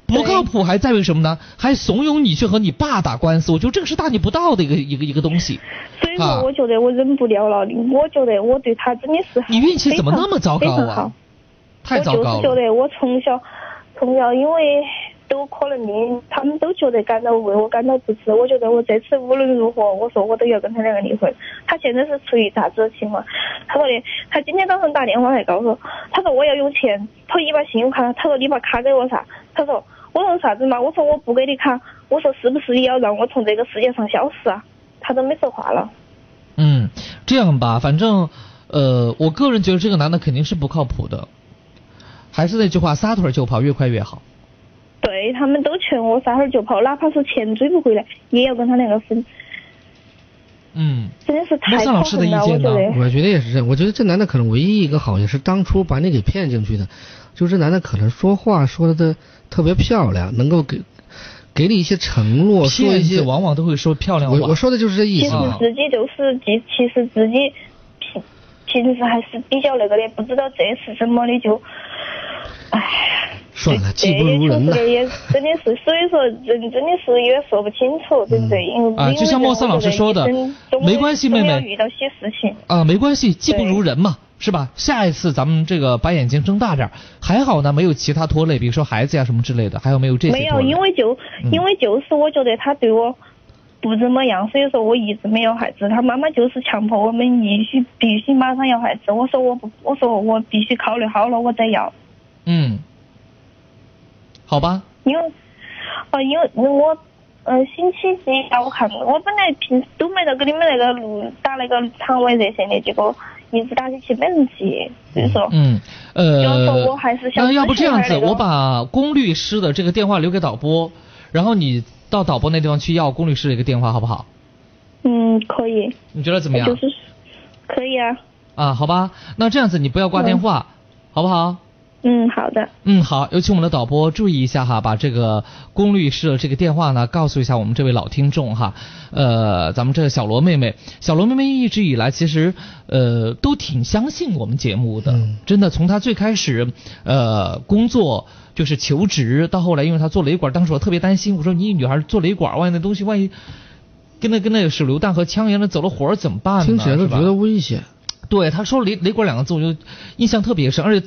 不靠谱还在于什么呢？还怂恿你去和你爸打官司。我觉得这个是大逆不道的一个一个一个东西。所以说，我觉得我忍不了了。我觉得我对他真的是你运气怎么那么糟糕啊？太糟糕了。我就是觉得我从小。从小，因为都可能的，他们都觉得感到为我感到不值。我觉得我这次无论如何，我说我都要跟他两个离婚。他现在是处于啥子情况？他说的，他今天早上打电话来告诉我，他说我要用钱，他说你把信用卡，他说你把卡给我噻。他说我说啥子嘛？我说我不给你卡，我说是不是也要让我从这个世界上消失啊？他都没说话了。嗯，这样吧，反正呃，我个人觉得这个男的肯定是不靠谱的。还是那句话，撒腿就跑，越快越好。对他们都劝我撒腿就跑，哪怕是钱追不回来，也要跟他两个分。嗯，真的是太可恨了，我觉得。我觉得也是这样，我觉得这男的可能唯一一个好，也是当初把你给骗进去的，就这男的可能说话说的特别漂亮，能够给给你一些承诺，说一些往往都会说漂亮话。我我说的就是这意思。其实自己就是其其实自己。平时还是比较那个的，不知道这次怎么的就，唉，算了，技不如人了。也真的是，所以说人真的是也说不清楚，对不对？因为啊，就像莫森老师说的，没关系，妹妹。遇到些事情。啊，没关系，技不如人嘛，是吧？下一次咱们这个把眼睛睁大点，还好呢，没有其他拖累，比如说孩子呀什么之类的，还有没有这些？没有，因为就因为就是我觉得他对我。不怎么样，所以说我一直没有孩子。他妈妈就是强迫我们必须必须马上要孩子。我说我不，我说我必须考虑好了我再要。嗯，好吧。因为，啊，因为我，呃，星期几下午看，我本来平时都没得给你们那个录打那个肠胃热线的，结果一直打进去没人接，所以说。嗯，呃，我还是想。那要不这样子，我把龚律师的这个电话留给导播，然后你。到导播那地方去要龚律师的一个电话，好不好？嗯，可以。你觉得怎么样？就是可以啊。啊，好吧，那这样子你不要挂电话，好不好？嗯，好的。嗯，好，有请我们的导播注意一下哈，把这个龚律师的这个电话呢告诉一下我们这位老听众哈。呃，咱们这个小罗妹妹，小罗妹妹一直以来其实呃都挺相信我们节目的，真的从她最开始呃工作。就是求职，到后来，因为她做雷管，当时我特别担心，我说你女孩做雷管，万一那东西万一跟那跟那个手榴弹和枪一样的走了火怎么办呢？听起来都觉得危险。对，他说雷雷管两个字，我就印象特别深，而且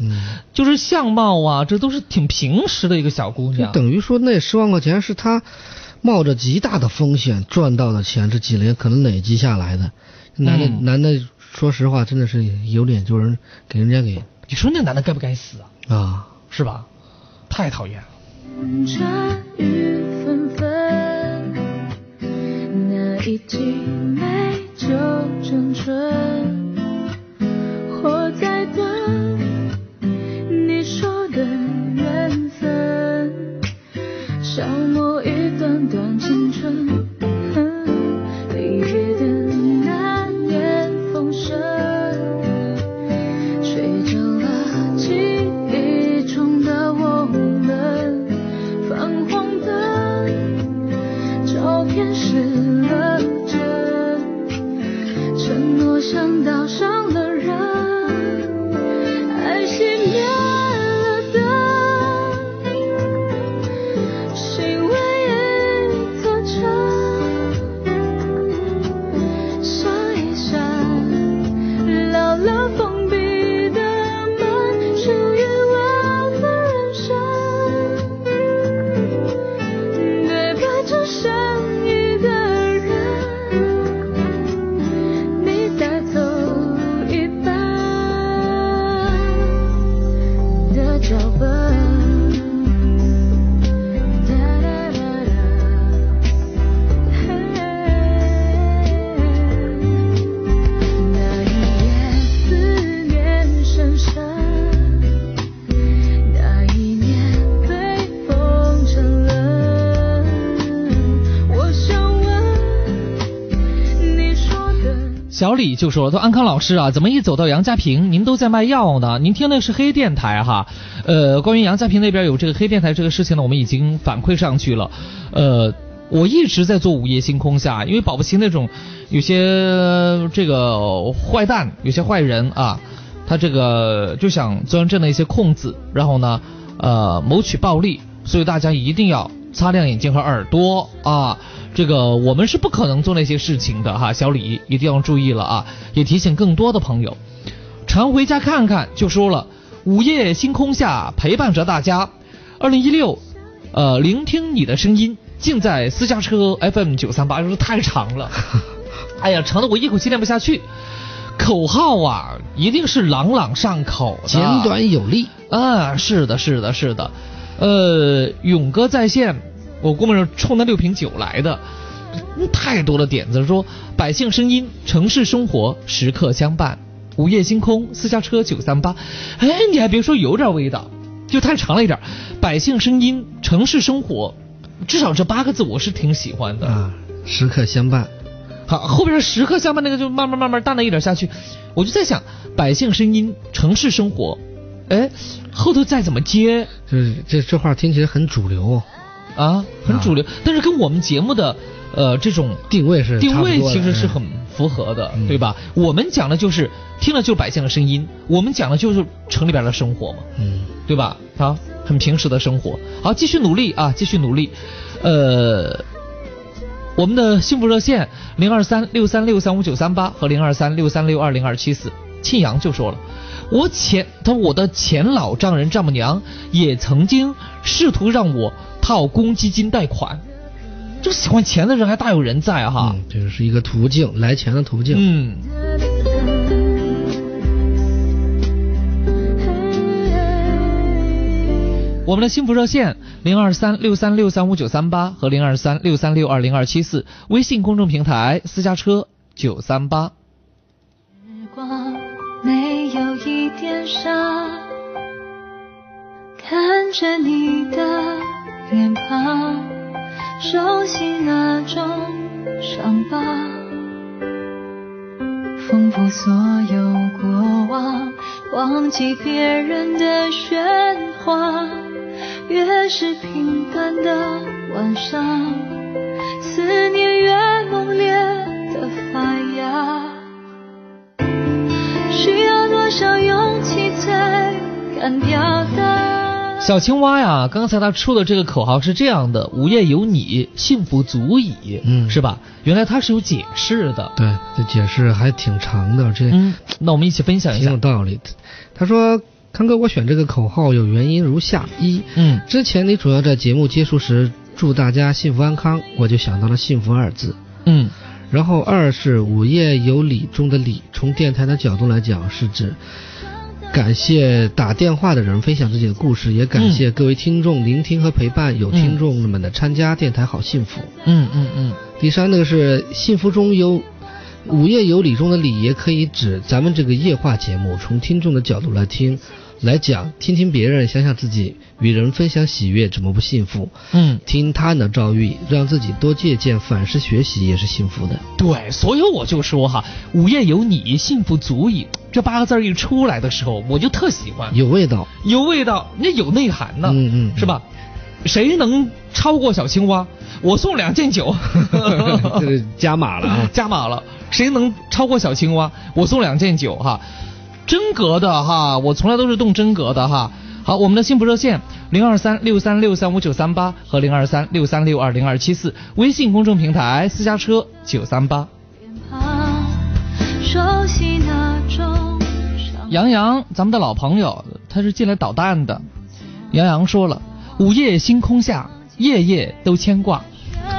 就是相貌啊，这都是挺平实的一个小姑娘。等于说那十万块钱是他冒着极大的风险赚到的钱，这几年可能累积下来的。男的男的，说实话，真的是有点就是给人家给。你说那男的该不该死啊？啊，是吧？太讨厌了。茶雨纷纷，那一季青春。小李就说：“说安康老师啊，怎么一走到杨家坪，您都在卖药呢？您听的是黑电台哈。呃，关于杨家坪那边有这个黑电台这个事情呢，我们已经反馈上去了。呃，我一直在做午夜星空下，因为保不齐那种有些这个坏蛋，有些坏人啊，他这个就想钻这样的一些空子，然后呢，呃，谋取暴利，所以大家一定要擦亮眼睛和耳朵啊。”这个我们是不可能做那些事情的哈，小李一定要注意了啊！也提醒更多的朋友，常回家看看就说了，午夜星空下陪伴着大家。二零一六，呃，聆听你的声音，尽在私家车 FM 九三八，就是太长了，<laughs> 哎呀，长的我一口气念不下去。口号啊，一定是朗朗上口，简短有力啊！是的，是的，是的。呃，勇哥在线。我估摸着冲那六瓶酒来的，太多的点子。说百姓声音，城市生活时刻相伴。午夜星空，私家车九三八。哎，你还别说，有点味道，就太长了一点。百姓声音，城市生活，至少这八个字我是挺喜欢的啊。时刻相伴，好，后边时刻相伴那个就慢慢慢慢淡了一点下去。我就在想，百姓声音，城市生活，哎，后头再怎么接？就是这这话听起来很主流。啊，很主流，但是跟我们节目的呃这种定位是定位其实是很符合的，对吧？我们讲的就是听了就是百姓的声音，我们讲的就是城里边的生活嘛，嗯，对吧？好，很平时的生活，好，继续努力啊，继续努力。呃，我们的幸福热线零二三六三六三五九三八和零二三六三六二零二七四，庆阳就说了，我前他我的前老丈人丈母娘也曾经试图让我。套公积金贷款，这喜欢钱的人还大有人在哈。这是一个途径，来钱的途径。嗯。我们的幸福热线零二三六三六三五九三八和零二三六三六二零二七四，微信公众平台私家车九三八。看着你的。脸庞，熟悉那种伤疤，丰富所有过往，忘记别人的喧哗。越是平淡的晚上，思念越猛烈的发芽。需要多少勇气才敢表达？小青蛙呀，刚才他出的这个口号是这样的：“午夜有你，幸福足矣。”嗯，是吧？原来他是有解释的。对，这解释还挺长的。这，那我们一起分享一下。挺有道理。他说：“康哥，我选这个口号有原因如下：一，嗯，之前你主要在节目结束时祝大家幸福安康，我就想到了‘幸福’二字。嗯，然后二是‘午夜有礼’中的‘礼’，从电台的角度来讲是指。”感谢打电话的人分享自己的故事，也感谢各位听众聆听和陪伴。有听众们的参加，电台好幸福。嗯嗯嗯。第三，那个是幸福中有午夜有理中的理，也可以指咱们这个夜话节目。从听众的角度来听。来讲，听听别人，想想自己，与人分享喜悦，怎么不幸福？嗯，听他人的遭遇，让自己多借鉴，反思学习，也是幸福的。对，所以我就说哈，午夜有你，幸福足矣。这八个字一出来的时候，我就特喜欢，有味道，有味道，那有内涵呢，嗯嗯，是吧？谁能超过小青蛙？我送两件酒，<laughs> 这是加码了啊，<laughs> 加码了。谁能超过小青蛙？我送两件酒哈。真格的哈，我从来都是动真格的哈。好，我们的幸福热线零二三六三六三五九三八和零二三六三六二零二七四，微信公众平台私家车九三八。杨洋，咱们的老朋友，他是进来捣蛋的。杨洋说了，午夜星空下，夜夜都牵挂。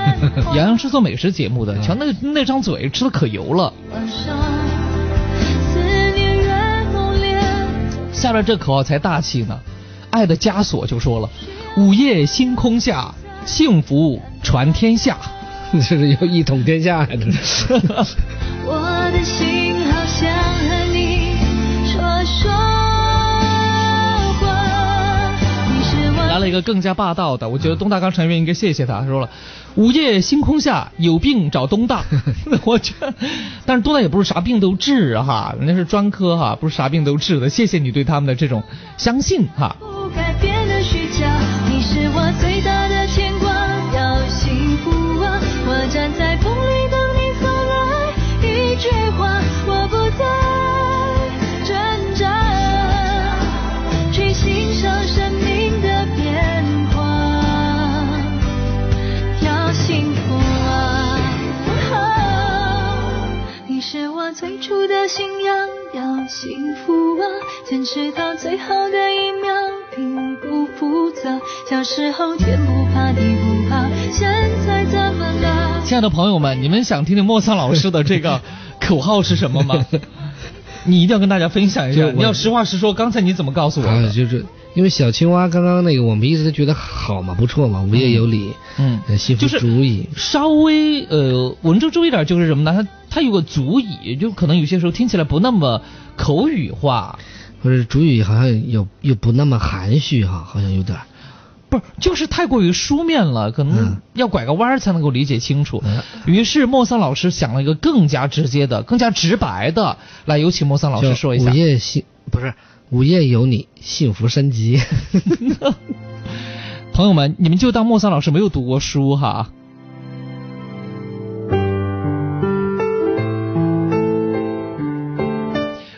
<laughs> 杨洋是做美食节目的，瞧那那张嘴，吃的可油了。下面这口号才大气呢，爱的枷锁就说了，午夜星空下，幸福传天下，<laughs> 这是要一统天下呀！这是。<laughs> <laughs> 来了一个个更加霸道的，我觉得东大刚成员应该谢谢他，说了，午夜星空下有病找东大，<laughs> <laughs> 我觉得，但是东大也不是啥病都治哈，人家是专科哈，不是啥病都治的，谢谢你对他们的这种相信哈。不改变的虚假，你是我最大的牵挂。要幸福啊，我站在的信仰。要幸福啊，坚持到最后的一秒，并不复杂。小时候天不怕地不怕，现在怎么了？亲爱的朋友们，你们想听听莫桑老师的这个口号是什么吗？<laughs> 你一定要跟大家分享一下。你要实话实说，刚才你怎么告诉我啊，就是因为小青蛙刚刚那个，我们一直都觉得好嘛，不错嘛，无业有理，嗯，幸福足矣。稍微呃文绉绉一点就是什么呢？它它有个足矣，就可能有些时候听起来不那么口语化，或者主语好像有又不那么含蓄哈，好像有点。不是，就是太过于书面了，可能要拐个弯儿才能够理解清楚。于是莫桑老师想了一个更加直接的、更加直白的，来有请莫桑老师说一下。午夜幸不是午夜有你，幸福升级。<laughs> 朋友们，你们就当莫桑老师没有读过书哈。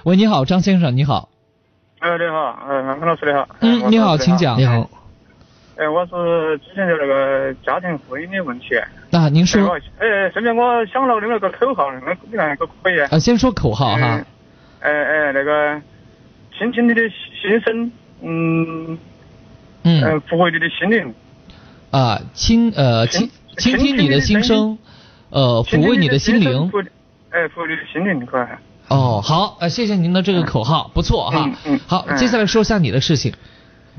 喂，你好，张先生，你好。哎，你好，哎，安康老师你好。嗯，你好，请讲。你好。哎，我是之前的那个家庭婚姻的问题。那您说。哎，顺便我想了另外一个口号，那你看可不可以？啊，先说口号哈。哎哎，那个，倾听你的心声，嗯，嗯，呃抚慰你的心灵。啊，倾呃倾倾听你的心声，呃，抚慰你的心灵。哎，抚慰你的心灵，快。哦，好，呃，谢谢您的这个口号，不错哈。嗯嗯。好，接下来说一下你的事情。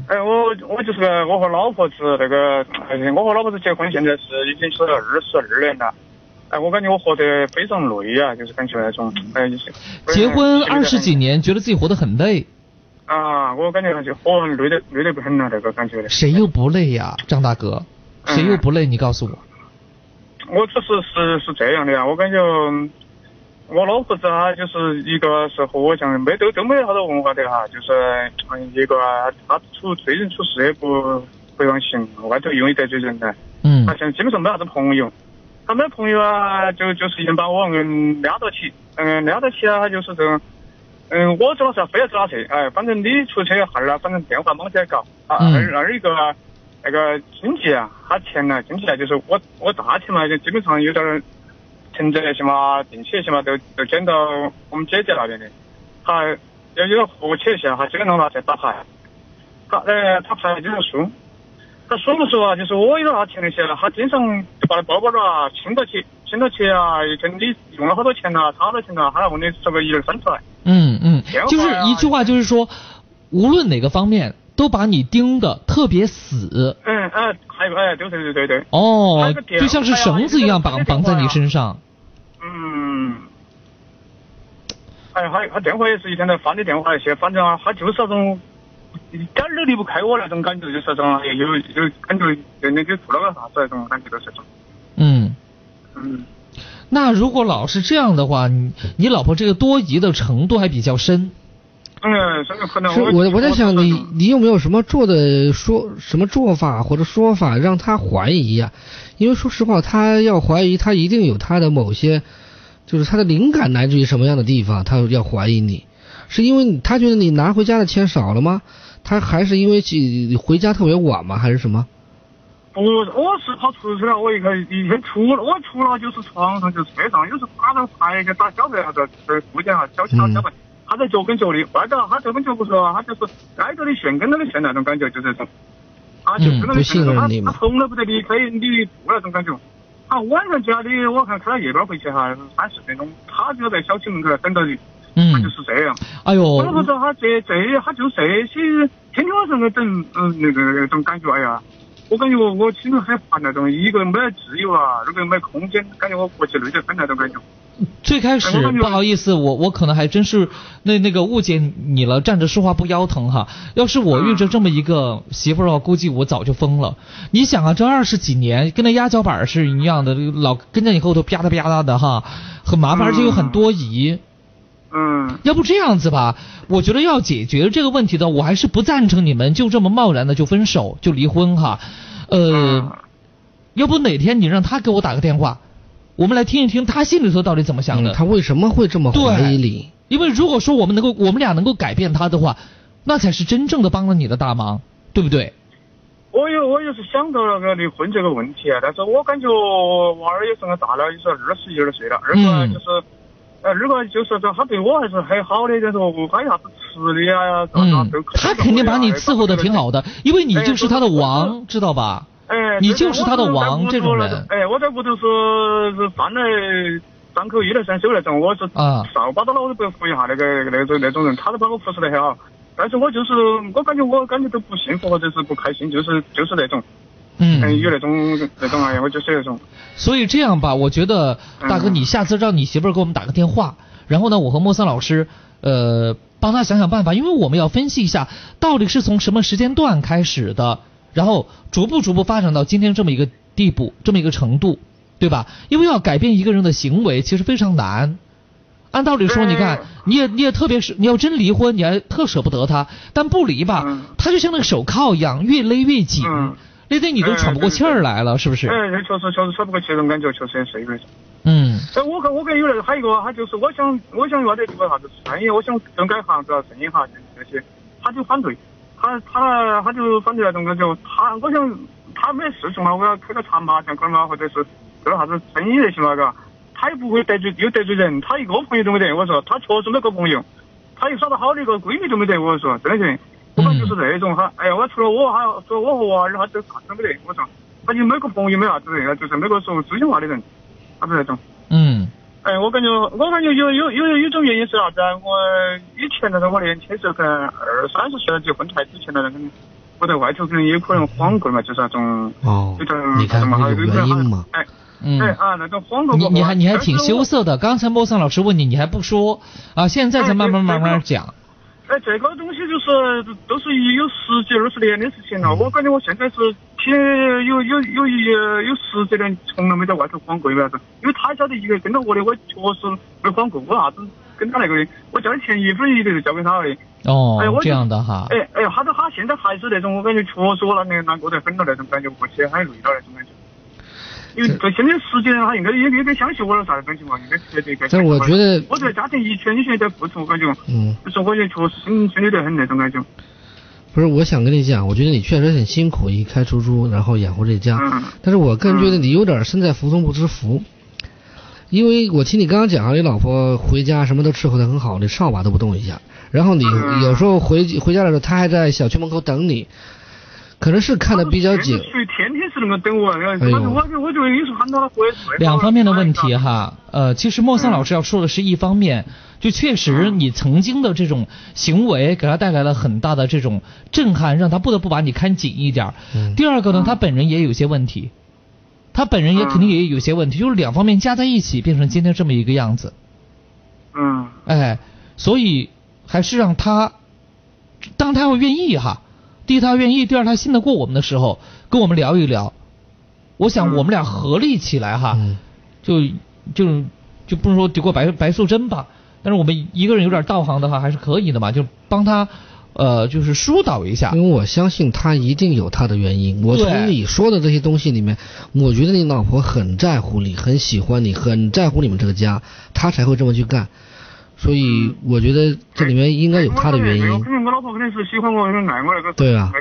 哎，我我就是，我和老婆是那个，我和老婆子结婚，现在是已经是二十二年了。哎，我感觉我活得非常累啊，就是感觉那种，哎，就是结婚二十几年，觉得自己活得很累。啊，我感觉就活累得累得不很了，那个感觉。谁又不累呀，张大哥？谁又不累？你告诉我。我只是是是这样的呀，我感觉。我老婆子啊就是一个是和我像没都都没好多文化的哈，就是嗯一个她处对人处事也不不用行，外头容易得罪人的。嗯。她现在基本上没啥子朋友，她没朋友啊，就就是人把我嗯撩到起，嗯撩到起啊，他就是这种，嗯我做了啥非要找他去，哎反正你出去哈儿啊，反正电话忙起来搞啊，二二一个那个经济啊，他钱呢经济啊就是我我大钱嘛就基本上有点。存折那些嘛，定期那些嘛，都都捐到我们姐姐那边的。他要有和气一些，他基本上拿去打牌。他呃，他牌经常输。他说不说啊？就是我有拿钱那些，他经常就把那包包啊清到起，清到起啊，跟你用了好多钱呐，差多钱呐，他来问你这个一二三出来。嗯嗯。就是一句话，就是说，无论哪个方面，都把你盯的特别死。嗯嗯，还有哎，对对对对对。哦，就像是绳子一样绑绑在你身上。嗯，哎，他他电话也是一天在发你电话那些，反正啊，他就是那种一点儿都离不开我那种感觉，就是那种有有感觉，就你给做了个啥子那种感觉，就是种。嗯。嗯。那如果老是这样的话，你你老婆这个多疑的程度还比较深。嗯，这个可能。是我我在想你你有没有什么做的说什么做法或者说法让他怀疑呀？因为说实话，他要怀疑，他一定有他的某些，就是他的灵感来自于什么样的地方，他要怀疑你，是因为他觉得你拿回家的钱少了吗？他还是因为去回家特别晚吗？还是什么？不，我是跑出去了，我一个一天出了，我出了就是床上就是车上，有时候打个牌去打小牌啥子，在附近哈，小区打小牌，他在脚跟脚的，外头他这本就不说，他就是挨着的线跟着的线那种感觉，就这种。他就跟那信任你嘛。他从来不得离开你住那种感觉。他晚上家里，我看开到夜班回去哈，三四点钟，他就在小区门口等到你。嗯。他就是这样。哎呦。我不知道他这这他就这些天天晚上在等，嗯，那个那种感觉，哎呀，我感觉我我心里很烦那种，一个没得自由啊，二个没空间，感觉我过去累得很那种感觉。最开始不好意思，我我可能还真是那那个误解你了，站着说话不腰疼哈。要是我遇着这么一个媳妇儿的话，估计我早就疯了。你想啊，这二十几年跟那压脚板是一样的，老跟在你后头啪嗒啪嗒的哈，很麻烦，而且又很多疑。嗯。要不这样子吧，我觉得要解决这个问题的，我还是不赞成你们就这么贸然的就分手就离婚哈。呃，要不哪天你让他给我打个电话。我们来听一听他心里头到底怎么想的，他为什么会这么怀疑你？因为如果说我们能够，我们俩能够改变他的话，那才是真正的帮了你的大忙，对不对？我有我也是想到那个离婚这个问题啊，但是我感觉娃儿也是个大了，也是二十一二岁了。二个就是，呃，二个就是说他对我还是很好的，就是说他啥子吃的啊，嗯，他肯定把你伺候的挺好的，因为你就是他的王，知道吧？哎，你就是他的王，这种人。哎，我在屋头是是饭来张口一来伸手那种，我是扫把到了我都不要扶一下那个那种那种人，他都把我服侍得很好。但是我就是我感觉我感觉都不幸福或者是不开心，就是就是那种，嗯，有那种那种哎，我就是那种。所以这样吧，我觉得大哥，你下次让你媳妇儿给我们打个电话，然后呢，我和莫森老师呃帮他想想办法，因为我们要分析一下到底是从什么时间段开始的。然后逐步逐步发展到今天这么一个地步，这么一个程度，对吧？因为要改变一个人的行为，其实非常难。按道理说，你看，你也你也特别是你要真离婚，你还特舍不得他，但不离吧，他就像那个手铐一样，越勒越紧，勒得你都喘不过气儿来了，是不是？哎，确实确实喘不过气，那种感觉确实是有点。嗯。哎，我看我看有那个还有一个，他就是我想我想要点这个啥子生意，我想整改行子生意哈这些，他就反对。他他他就反对那种感觉，他我想他没事情嘛，我要开个茶麻将馆嘛，或者是做啥子生意那些嘛，嘎，他也不会得罪又得罪人，他一个朋友都没得，我说他确实没个朋友，他又耍得好的一个闺蜜都没得，我说真的是，是那种哈，哎呀，我除了我还除了我和娃儿，他都啥都没得，我说他就没个朋友没啥子人，就是没个说知心话的人，他是那种。嗯。哎，我感觉，我感觉有有有有种原因是啥子啊？我以前那个我年轻时候，可能二三十岁了结婚太之前的那个，我在外头可能也可能晃过嘛，就是那种哦，有点你看有原因嘛？哎，嗯，哎啊，那种晃过。你你还你还挺羞涩的，刚才莫桑老师问你，你还不说啊？现在才慢慢慢慢讲。哎，这个东西就是都是有十几二十年的事情了。我感觉我现在是挺有有有一有十几年从来没在外头晃过，为啥子？因为他晓得一个跟到我的，我确实没晃过。我啥子跟他那个的，我交的钱一分一分就交给他的。哦，哎，我这样的哈。哎哎，他都他现在还是那种，我感觉确实我那年难过得很了那种感觉，过起很累了那种感觉。因为在现在十几年，他应该应该相信我了啥子感情嘛？应该绝对该。但我觉得，我在家庭一切一全在付出，我感觉，嗯，就是我也确实心心里得很那种感觉。不是，我想跟你讲，我觉得你确实很辛苦，一开出租，然后养活这家。嗯。但是我个人觉得你有点身在福中不知福，因为我听你刚刚讲，你老婆回家什么都伺候的很好，你扫把都不动一下。然后你有时候回回家的时候，她还在小区门口等你。可能是看的比较紧。属于天天是那个等我，我我我就有时候喊他回来。两方面的问题哈，呃，其实莫桑老师要说的是一方面，就确实你曾经的这种行为给他带来了很大的这种震撼，让他不得不把你看紧一点。第二个呢，他本人也有些问题，他本人也肯定也有些问题，就是两方面加在一起变成今天这么一个样子。嗯。哎，所以还是让他，当他要愿意哈。第一，他愿意；第二，他信得过我们的时候，跟我们聊一聊。我想我们俩合力起来哈，就就就不能说抵过白白素贞吧，但是我们一个人有点道行的话，还是可以的嘛，就帮他呃，就是疏导一下。因为我相信他一定有他的原因。我从你说的这些东西里面，我觉得你老婆很在乎你，很喜欢你，很在乎你们这个家，她才会这么去干。所以我觉得这里面应该有他的原因。对啊。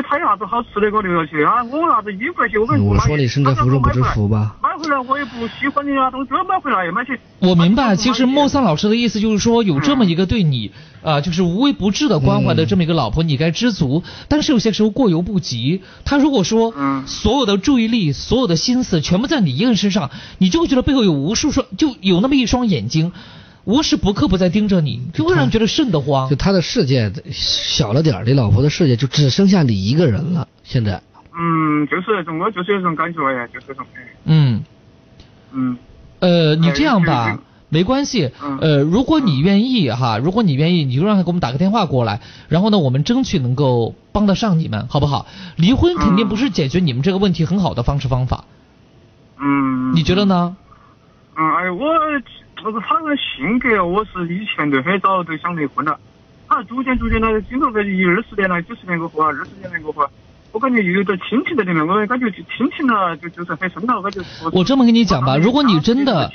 他有啥子好吃的给我留下去啊，我啥子衣服那些我跟我说你身在福中不知福吧。买回来我也不喜欢你啊，东西买回来买去。我明白，其实莫桑老师的意思就是说，有这么一个对你啊，就是无微不至的关怀的这么一个老婆，你该知足。但是有些时候过犹不及。他如果说所有的注意力、所有的心思全部在你一个人身上，你就会觉得背后有无数双，就有那么一双眼睛。无时不刻不在盯着你，就会让人觉得瘆得慌。就他的世界小了点你老婆的世界就只剩下你一个人了。现在，嗯，就是那种，我就是有种感觉呀，就是这种。嗯，嗯，呃，你这样吧，没关系。呃，如果你愿意哈，如果你愿意，你就让他给我们打个电话过来，然后呢，我们争取能够帮得上你们，好不好？离婚肯定不是解决你们这个问题很好的方式方法。嗯。你觉得呢？嗯，哎，我这个他的性格，我是以前就很早就想离婚了。他逐渐逐渐的，经过个一二十年了，几十年过后啊，二十年来过后。我感觉又有点亲情在里面，我感觉就亲情呢，就就是很深了。我感觉。我这么跟你讲吧，如果你真的，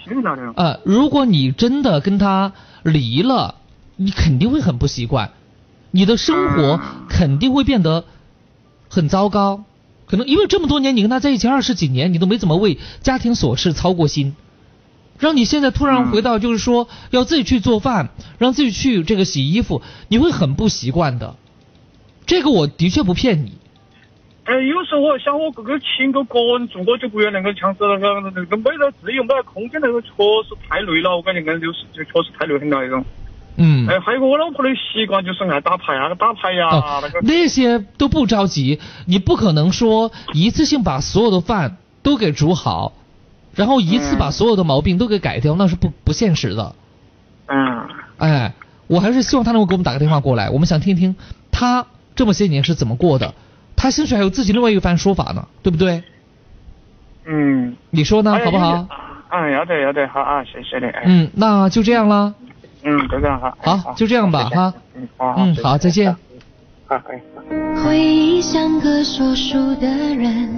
呃，如果你真的跟他离了，你肯定会很不习惯，你的生活肯定会变得很糟糕。可能因为这么多年你跟他在一起二十几年，你都没怎么为家庭琐事操过心，让你现在突然回到就是说要自己去做饭，让自己去这个洗衣服，你会很不习惯的。这个我的确不骗你。哎，有时候我想，我这个请个个人住，我就不要那个像是那个那个没得自由、没得空间，那个确实太累了。我感觉那就是就确实太累很了那种。嗯。哎，还有个我老婆的习惯就是爱打牌啊，打牌呀那个。那些都不着急，你不可能说一次性把所有的饭都给煮好，然后一次把所有的毛病都给改掉，那是不不现实的。嗯。哎，我还是希望他能够给我们打个电话过来，我们想听听他这么些年是怎么过的。他兴许还有自己另外一番说法呢，对不对？嗯，你说呢，好不好？嗯，要得要得，好啊，谢谢你。嗯，那就这样啦。嗯，就这样哈。好，就这样吧，哈。嗯，好。嗯，好，再见。好，可以。回忆像个说书的人，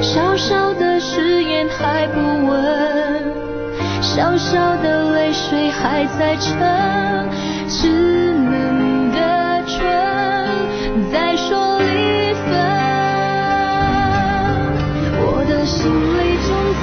小小的誓言还不稳，小小的泪水还在撑，稚嫩的唇在说离分。我的心里从此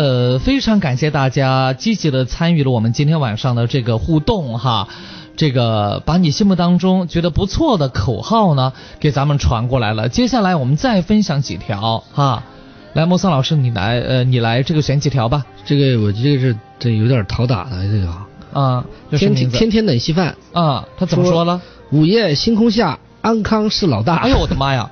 呃，非常感谢大家积极的参与了我们今天晚上的这个互动哈，这个把你心目当中觉得不错的口号呢给咱们传过来了。接下来我们再分享几条哈，来，莫桑老师你来呃你来这个选几条吧。这个我这个是这有点讨打的这个啊，天天天天等稀饭啊，他怎么说了？午夜星空下，安康是老大。哎呦我的妈呀！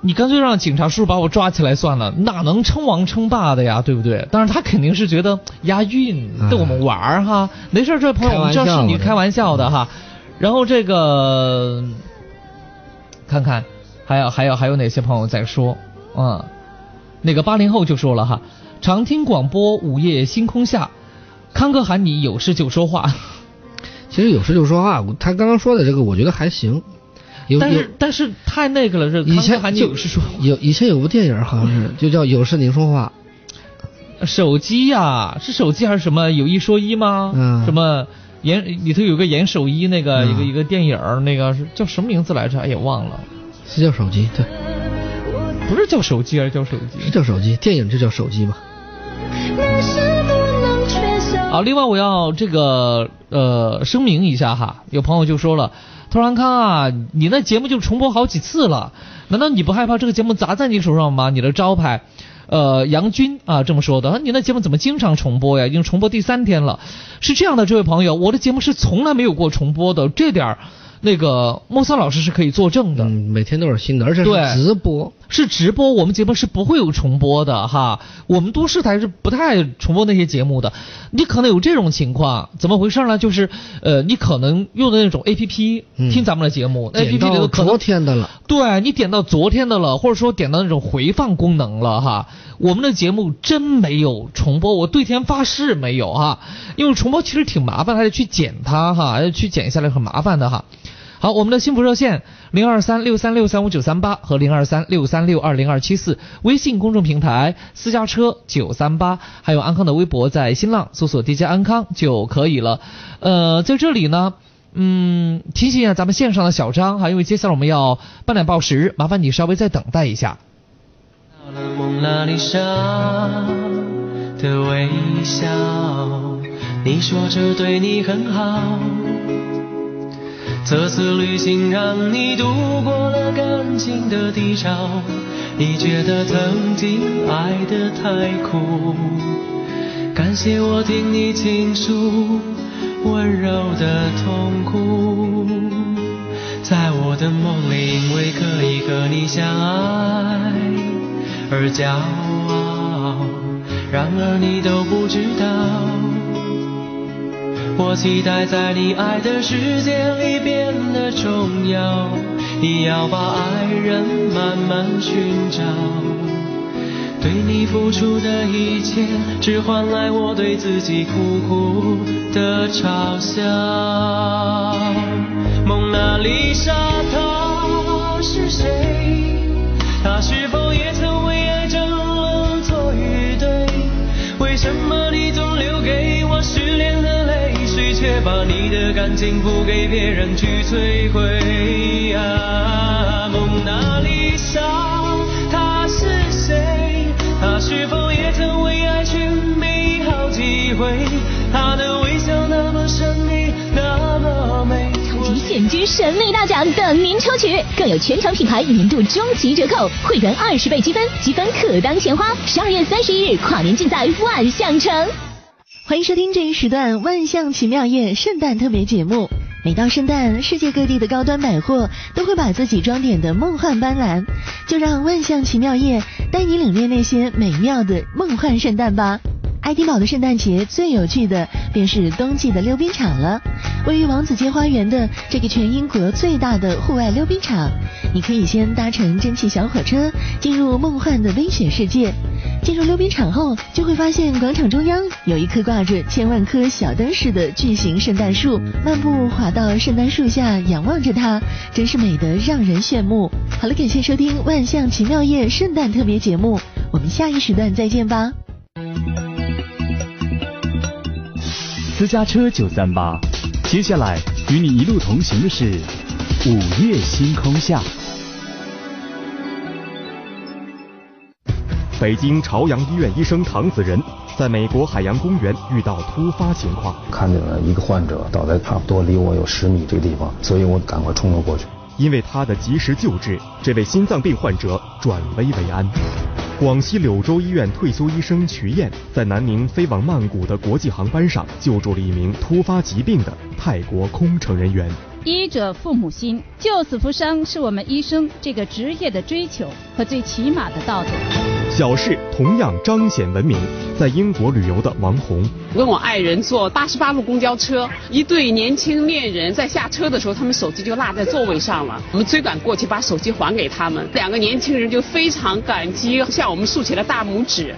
你干脆让警察叔叔把我抓起来算了，哪能称王称霸的呀，对不对？但是他肯定是觉得押韵，逗我们玩儿哈。没事，这位朋友，我们知道是你开玩笑的哈。然后这个，看看还有还有还有哪些朋友在说？嗯，那个八零后就说了哈，常听广播，午夜星空下，康哥喊你有事就说话。其实有事就说话，他刚刚说的这个我觉得还行。但是但是太那个了，这以前有是说有以前有部电影好像是 <laughs> 就叫《有事您说话手机呀、是手机还是什么？有一说一吗？嗯什么严里头有个严守一那个、嗯一个一个电影，那个是叫什么名字来着？哎呀，忘了，》，是叫手机，对，不是叫手机，而是叫手机。是叫手机，电影就叫手机嘛。啊，另外我要这个呃声明一下哈，有朋友就说了，特然康啊，你那节目就重播好几次了，难道你不害怕这个节目砸在你手上吗？你的招牌，呃，杨军啊这么说的，你那节目怎么经常重播呀？已经重播第三天了。是这样的，这位朋友，我的节目是从来没有过重播的，这点儿那个莫桑老师是可以作证的。嗯，每天都是新的，而且对是直播。是直播，我们节目是不会有重播的哈。我们都市台是不太重播那些节目的。你可能有这种情况，怎么回事呢？就是呃，你可能用的那种 A P P 嗯听咱们的节目、，A P P 里头可能昨天的了，对你点到昨天的了，或者说点到那种回放功能了哈。我们的节目真没有重播，我对天发誓没有哈。因为重播其实挺麻烦，还得去剪它哈，还得去剪下来很麻烦的哈。好，我们的幸福热线零二三六三六三五九三八和零二三六三六二零二七四，微信公众平台私家车九三八，还有安康的微博，在新浪搜索 DJ 安康就可以了。呃，在这里呢。嗯，提醒一下咱们线上的小张哈，因为接下来我们要半点报时，麻烦你稍微再等待一下。蒙娜丽莎的微笑，你说这对你很好。这次旅行让你度过了感情的低潮，你觉得曾经爱得太苦，感谢我听你倾诉温柔的痛苦，在我的梦里，因为可以和你相爱。而骄傲，然而你都不知。我期待在你爱的世界里变得重要，你要把爱人慢慢寻找。对你付出的一切，只换来我对自己苦苦的嘲笑。蒙娜丽莎，她是谁？却把你的感情付给别人去摧毁？啊，蒙娜丽莎，她是谁？她是否也曾为爱寻觅好几回？她的微笑那么神秘，那么美。超级现金神秘大奖等您抽取，更有全场品牌年度终极折扣，会员二十倍积分，积分可当钱花。十二月三十一日跨年竞赛万象城。欢迎收听这一时段《万象奇妙夜》圣诞特别节目。每到圣诞，世界各地的高端百货都会把自己装点的梦幻斑斓，就让万象奇妙夜带你领略那些美妙的梦幻圣诞吧。爱丁堡的圣诞节最有趣的便是冬季的溜冰场了。位于王子街花园的这个全英国最大的户外溜冰场，你可以先搭乘蒸汽小火车进入梦幻的冰雪世界。进入溜冰场后，就会发现广场中央有一棵挂着千万颗小灯饰的巨型圣诞树。漫步滑到圣诞树下，仰望着它，真是美得让人炫目。好了，感谢收听《万象奇妙夜》圣诞特别节目，我们下一时段再见吧。私家车九三八，接下来与你一路同行的是午夜星空下。北京朝阳医院医生唐子仁在美国海洋公园遇到突发情况，看见了一个患者倒在差不多离我有十米这个地方，所以我赶快冲了过去。因为他的及时救治，这位心脏病患者转危为安。广西柳州医院退休医生瞿燕在南宁飞往曼谷的国际航班上救助了一名突发疾病的泰国空乘人员。医者父母心，救死扶伤是我们医生这个职业的追求和最起码的道德。小事同样彰显文明。在英国旅游的王红，跟我爱人坐八十八路公交车，一对年轻恋人在下车的时候，他们手机就落在座位上了。我们追赶过去，把手机还给他们。两个年轻人就非常感激，向我们竖起了大拇指。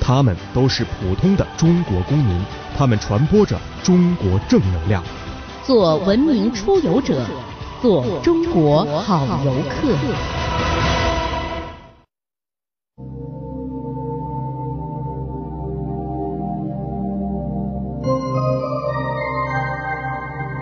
他们都是普通的中国公民，他们传播着中国正能量。做文明出游者，做中国好游客。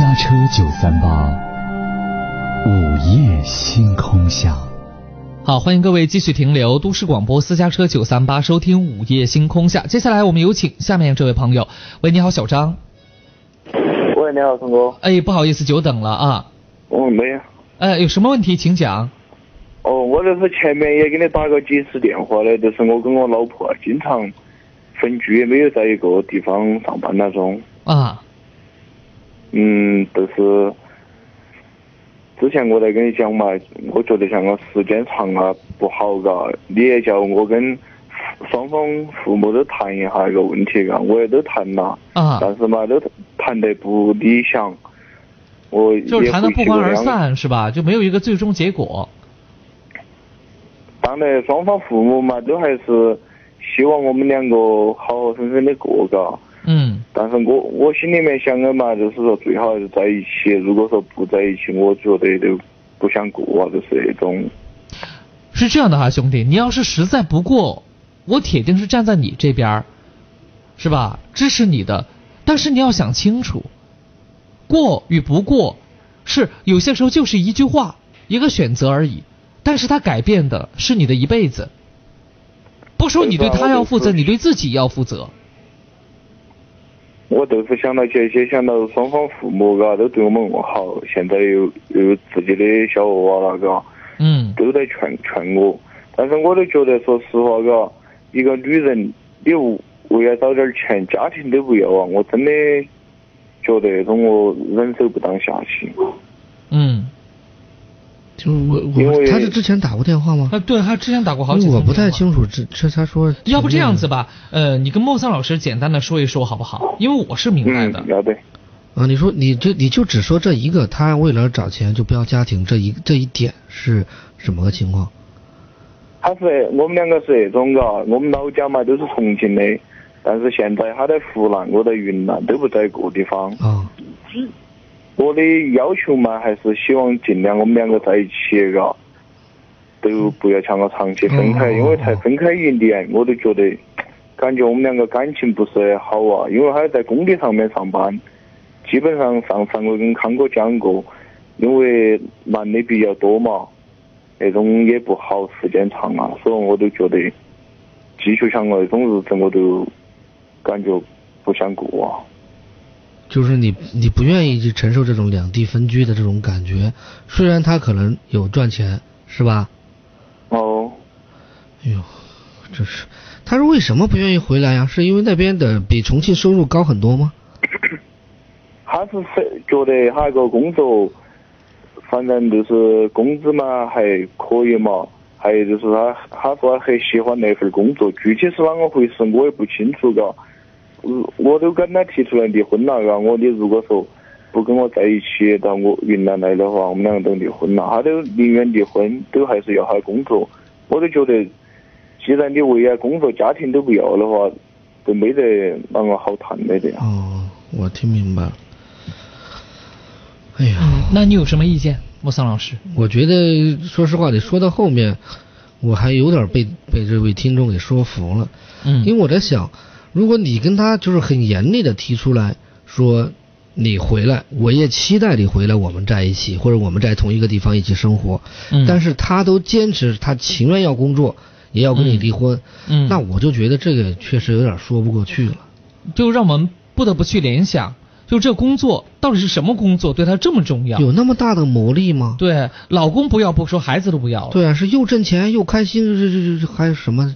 家车九三八，午夜星空下。好，欢迎各位继续停留都市广播私家车九三八，收听午夜星空下。接下来我们有请下面这位朋友。喂，你好，小张。喂，你好，陈哥。哎，不好意思，久等了啊。哦，没有。呃，有什么问题请讲。哦，我就是前面也给你打过几次电话的，就是我跟我老婆啊经常分居，没有在一个地方上班那种。啊。嗯，就是之前我在跟你讲嘛，我觉得像个时间长了不好嘎，你也叫我跟双方父母都谈一下一个问题嘎，我也都谈了，啊，但是嘛都谈得不理想，我就是谈的不欢而散是吧？就没有一个最终结果。当然，双方父母嘛都还是希望我们两个好好生生的过嘎。但是我我心里面想的嘛，就是说最好还是在一起。如果说不在一起，我觉得都不想过啊，就是那种。是这样的哈，兄弟，你要是实在不过，我铁定是站在你这边是吧？支持你的。但是你要想清楚，过与不过，是有些时候就是一句话，一个选择而已。但是他改变的是你的一辈子。不说你对他要负责，你对自己要负责。我都是想到起，先，想到双方父母嘎都对我们那么好，现在又又自己的小娃娃了嘎，嗯，都在劝劝我，但是我都觉得说实话嘎，一个女人你为了找点钱，家庭都不要啊，我真的觉得那种我忍受不当下去。嗯。就我我他是之前打过电话吗？啊，对，他之前打过好几次。我不太清楚，这这他说。要不这样子吧，呃，你跟莫桑老师简单的说一说好不好？因为我是明白的。要得。啊，你说你这你就只说这一个，他为了找钱就不要家庭，这一这一点是什么个情况？他是我们两个是那种嘎，我们老家嘛都是重庆的，但是现在他在湖南，我在云南，都不在一个地方。啊。我的要求嘛，还是希望尽量我们两个在一起，嘎，都不要像个长期分开，因为才分开一年，我都觉得感觉我们两个感情不是好啊。因为他在工地上面上班，基本上上上回跟康哥讲过，因为男的比较多嘛，那种也不好，时间长啊，所以我都觉得继续像那种日子，我都感觉不想过啊。就是你，你不愿意去承受这种两地分居的这种感觉，虽然他可能有赚钱，是吧？哦。哎呦，这是，他是为什么不愿意回来呀？是因为那边的比重庆收入高很多吗？<coughs> 他是觉得他那个工作，反正就是工资嘛还可以嘛，还有就是他他说他很喜欢那份工作，具体是啷个回事我也不清楚嘎。我都跟他提出来离婚了，然后，我你如果说不跟我在一起到我云南来的话，我们两个都离婚了。他都宁愿离婚，都还是要他工作。我都觉得，既然你为了工作家庭都不要的话，都没得啷个好谈的这样。哦，我听明白了。哎呀，那你有什么意见，莫桑老师？我觉得，说实话，你说到后面，我还有点被被这位听众给说服了。嗯，因为我在想。如果你跟他就是很严厉的提出来说，你回来，我也期待你回来，我们在一起，或者我们在同一个地方一起生活。嗯。但是他都坚持，他情愿要工作，也要跟你离婚。嗯。那我就觉得这个确实有点说不过去了。就让我们不得不去联想，就这工作到底是什么工作，对他这么重要？有那么大的魔力吗？对，老公不要不说，孩子都不要了。对啊，是又挣钱又开心，这这这还有什么？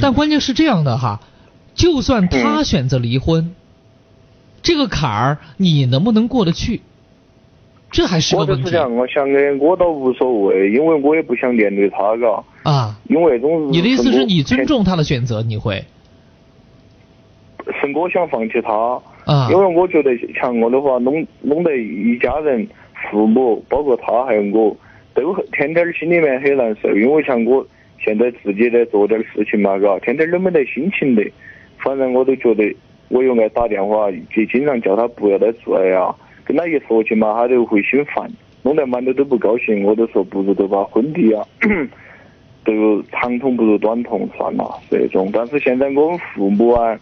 但关键是这样的哈，就算他选择离婚，这个坎儿你能不能过得去？这还是个问题。我就是讲，我想的我倒无所谓，因为我也不想连累他，嘎。啊。因为总是。你的意思是你尊重他的选择，你会？是我想放弃他。啊。因为我觉得像我的话，弄弄得一家人，父母包括他还有我，都天天心里面很难受。因为像我现在自己在做点事情嘛，嘎，天天都没得心情的。反正我都觉得，我又爱打电话，就经常叫他不要再做了呀。跟他一说起嘛，他就会心烦，弄得满头都不高兴。我都说不如就把婚离啊，<coughs> 都长痛不如短痛算了这种。但是现在我们父母啊，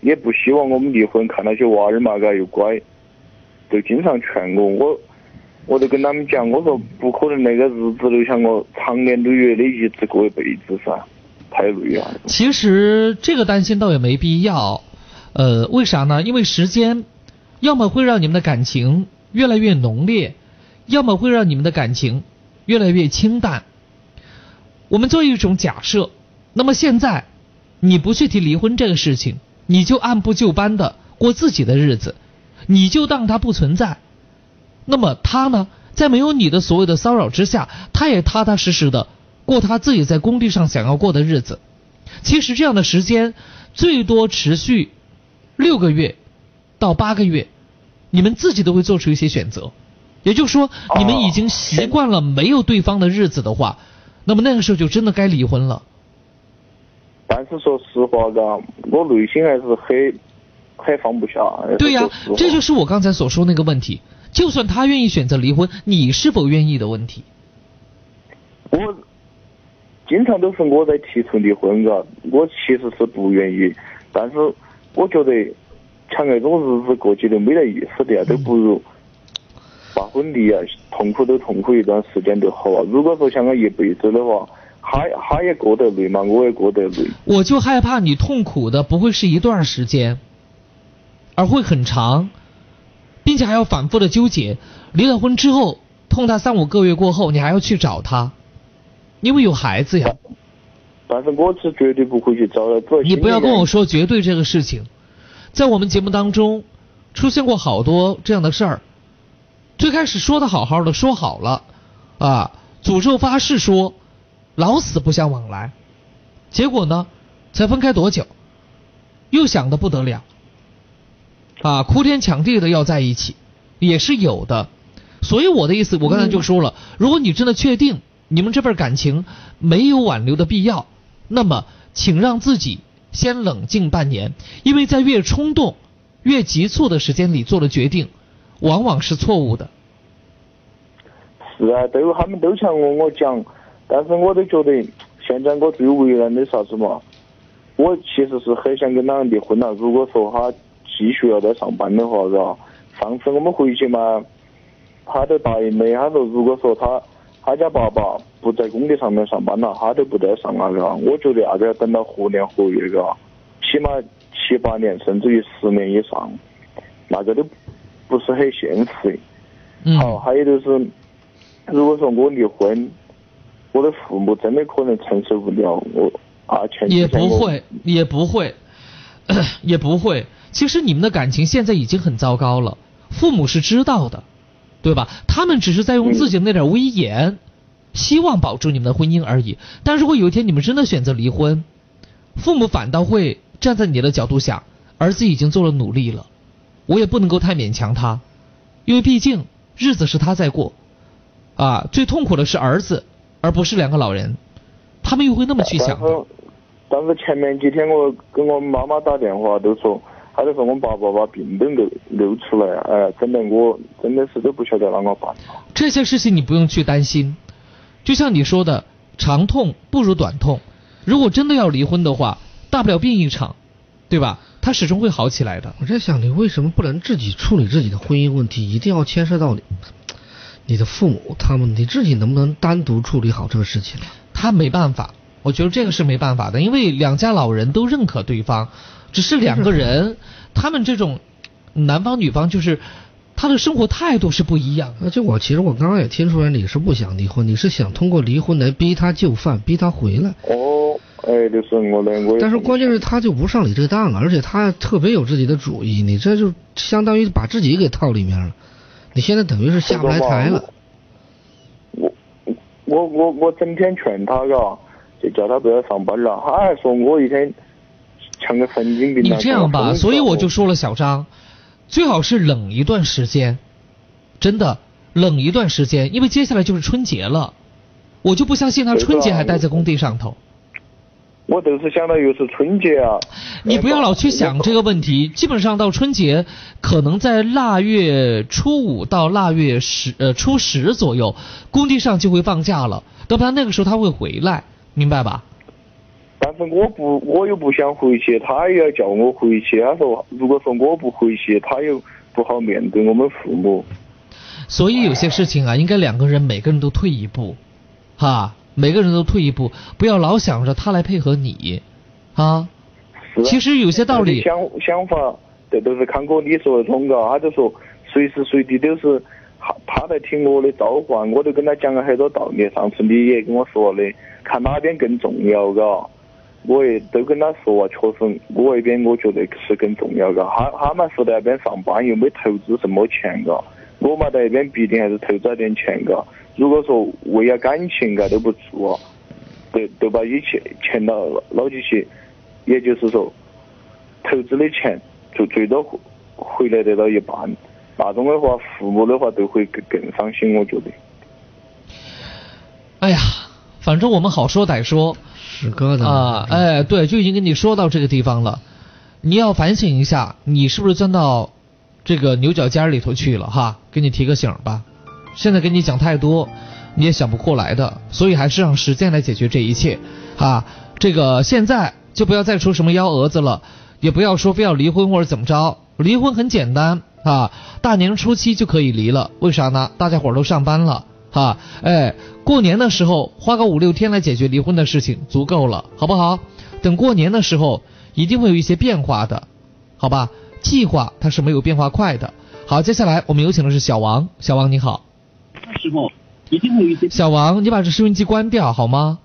也不希望我们离婚，看那些娃儿嘛，嘎又乖，就经常劝我。我我都跟他们讲，我说不可能那个日子留像我长年累月的一直过一辈子噻，太累了。其实这个担心倒也没必要，呃，为啥呢？因为时间。要么会让你们的感情越来越浓烈，要么会让你们的感情越来越清淡。我们做一种假设，那么现在你不去提离婚这个事情，你就按部就班的过自己的日子，你就当它不存在。那么他呢，在没有你的所谓的骚扰之下，他也踏踏实实的过他自己在工地上想要过的日子。其实这样的时间最多持续六个月。到八个月，你们自己都会做出一些选择，也就是说，你们已经习惯了没有对方的日子的话，那么那个时候就真的该离婚了。但是说实话，嘎，我内心还是很很放不下。对呀，这就是我刚才所说那个问题。就算他愿意选择离婚，你是否愿意的问题？我经常都是我在提出离婚，嘎，我其实是不愿意，但是我觉得。像那种日子过起都没得意思的呀，都不如把婚离啊，痛苦都痛苦一段时间就好了。如果说像我一辈子的话，他他也过得累嘛，我也过得累。我就害怕你痛苦的不会是一段时间，而会很长，并且还要反复的纠结。离了婚之后，痛他三五个月过后，你还要去找他，因为有孩子呀。但是我是绝对不会去找的，你不要跟我说绝对这个事情。在我们节目当中，出现过好多这样的事儿。最开始说的好好的，说好了，啊，诅咒发誓说，老死不相往来。结果呢，才分开多久，又想的不得了，啊，哭天抢地的要在一起，也是有的。所以我的意思，我刚才就说了，如果你真的确定你们这份感情没有挽留的必要，那么请让自己。先冷静半年，因为在越冲动、越急促的时间里做的决定，往往是错误的。是啊，都他们都想跟我讲，但是我都觉得现在我最为难的啥子嘛？我其实是很想跟他离婚了。如果说他继续要在上班的话，是吧？上次我们回去嘛，他都答应没。他说如果说他他家爸爸。不在工地上面上班了，他都不得上那个。我觉得那个要等到何年何月个，起码七八年，甚至于十年以上，那个都不是很现实。好，还有就是，如果说我离婚，我的父母真的可能承受不了我啊，前也不会，也不会，<coughs> 也不会。其实你们的感情现在已经很糟糕了，父母是知道的，对吧？他们只是在用自己的那点威严。希望保住你们的婚姻而已。但如果有一天你们真的选择离婚，父母反倒会站在你的角度想，儿子已经做了努力了，我也不能够太勉强他，因为毕竟日子是他在过，啊，最痛苦的是儿子，而不是两个老人，他们又会那么去想。但是前面几天我跟我妈妈打电话都说，他就说我爸爸把病都流流出来，哎，真的我真的是都不晓得啷个办。这些事情你不用去担心。就像你说的，长痛不如短痛。如果真的要离婚的话，大不了病一场，对吧？他始终会好起来的。我在想，你为什么不能自己处理自己的婚姻问题？一定要牵涉到你，你的父母他们，你自己能不能单独处理好这个事情？他没办法，我觉得这个是没办法的，因为两家老人都认可对方，只是两个人，他们这种男方女方就是。他的生活态度是不一样。而且我其实我刚刚也听出来，你是不想离婚，你是想通过离婚来逼他就范，逼他回来。哦，哎，就是我的，我。但是关键是他就不上你这个当，而且他特别有自己的主意，你这就相当于把自己给套里面了。你现在等于是下不来台了。我我我我整天劝他嘎，就叫他不要上班了，他还说我一天像个神经病。你这样吧，所以我就说了，小张，最好是冷一段时间，真的冷一段时间，因为接下来就是春节了，我就不相信他春节还待在工地上头。我都是想到又是春节啊！你不要老去想这个问题。基本上到春节，可能在腊月初五到腊月十呃初十左右，工地上就会放假了。要不然那个时候他会回来，明白吧？但是我不，我又不想回去，他也要叫我回去。他说，如果说我不回去，他又不好面对我们父母。所以有些事情啊，应该两个人每个人都退一步，哈。每个人都退一步，不要老想着他来配合你，啊，其实有些道理想想法，这都是康哥你说的通噶。他就说随时随地都是他他在听我的召唤，我都跟他讲了很多道理。上次你也跟我说的，看哪边更重要嘎，我也都跟他说啊，确实我那边我觉得是更重要的。他他们是在那边上班，又没投资什么钱嘎，我嘛在那边必定还是投资了点钱嘎。如果说为了感情噶都不做，都都把一切钱捞捞进去，也就是说，投资的钱就最多回来得到一半，那种的话，父母的话都会更更伤心，我觉得。哎呀，反正我们好说歹说，是哥的啊，哎，对，就已经跟你说到这个地方了，你要反省一下，你是不是钻到这个牛角尖里头去了哈？给你提个醒吧。现在跟你讲太多，你也想不过来的，所以还是让时间来解决这一切，啊，这个现在就不要再出什么幺蛾子了，也不要说非要离婚或者怎么着，离婚很简单啊，大年初七就可以离了，为啥呢？大家伙都上班了，哈，哎，过年的时候花个五六天来解决离婚的事情足够了，好不好？等过年的时候一定会有一些变化的，好吧？计划它是没有变化快的。好，接下来我们有请的是小王，小王你好。师傅一定会有一些小王，你把这收音机关掉好吗？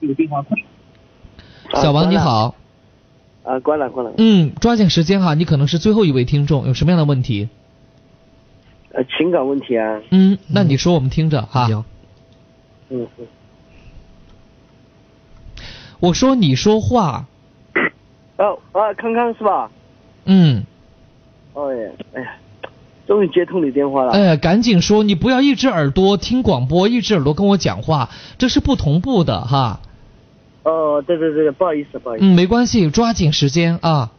这个变化快。小王你好。啊，关了关了。嗯，抓紧时间哈，你可能是最后一位听众，有什么样的问题？呃，情感问题啊。嗯，那你说我们听着哈。行。嗯嗯。我说你说话。<coughs> 哦啊，康康是吧？嗯。哦耶，哎呀。终于接通你电话了。哎，赶紧说，你不要一只耳朵听广播，一只耳朵跟我讲话，这是不同步的哈。哦，对对对，不好意思，不好意思。嗯，没关系，抓紧时间啊。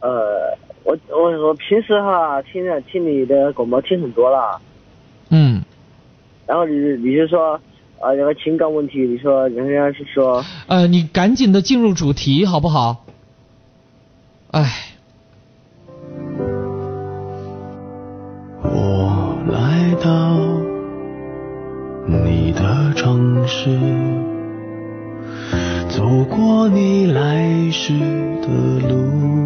呃，我我我平时哈听着听你的广播听很多了。嗯。然后你你就说啊那个情感问题，你说人家是说。呃，你赶紧的进入主题好不好？哎。我来到你的城市，走过你来时的路，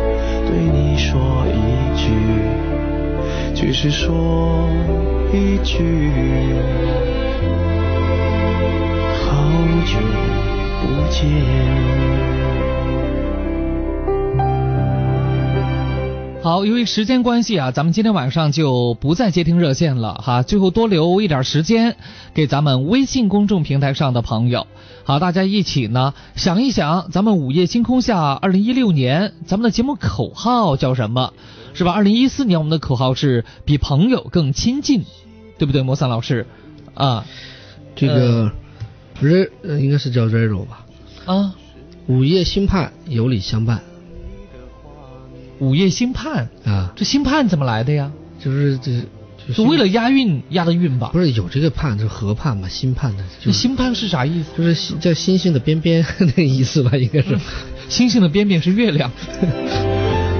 对你说一句，只是说一句，好久不见。好，由于时间关系啊，咱们今天晚上就不再接听热线了哈。最后多留一点时间给咱们微信公众平台上的朋友。好，大家一起呢想一想，咱们午夜星空下二零一六年咱们的节目口号叫什么？是吧？二零一四年我们的口号是比朋友更亲近，对不对？莫桑老师啊，这个 r 呃应该是叫 Rero 吧？啊，午夜星盼，有礼相伴。午夜星盼啊，这星盼怎么来的呀？就是这，是为了押韵押的韵吧？不是有这个盼，就是河畔嘛，新盼的。这心盼是啥意思？就是叫星星的边边 <laughs> 那个意思吧，应该是。星星的边边是月亮。<laughs>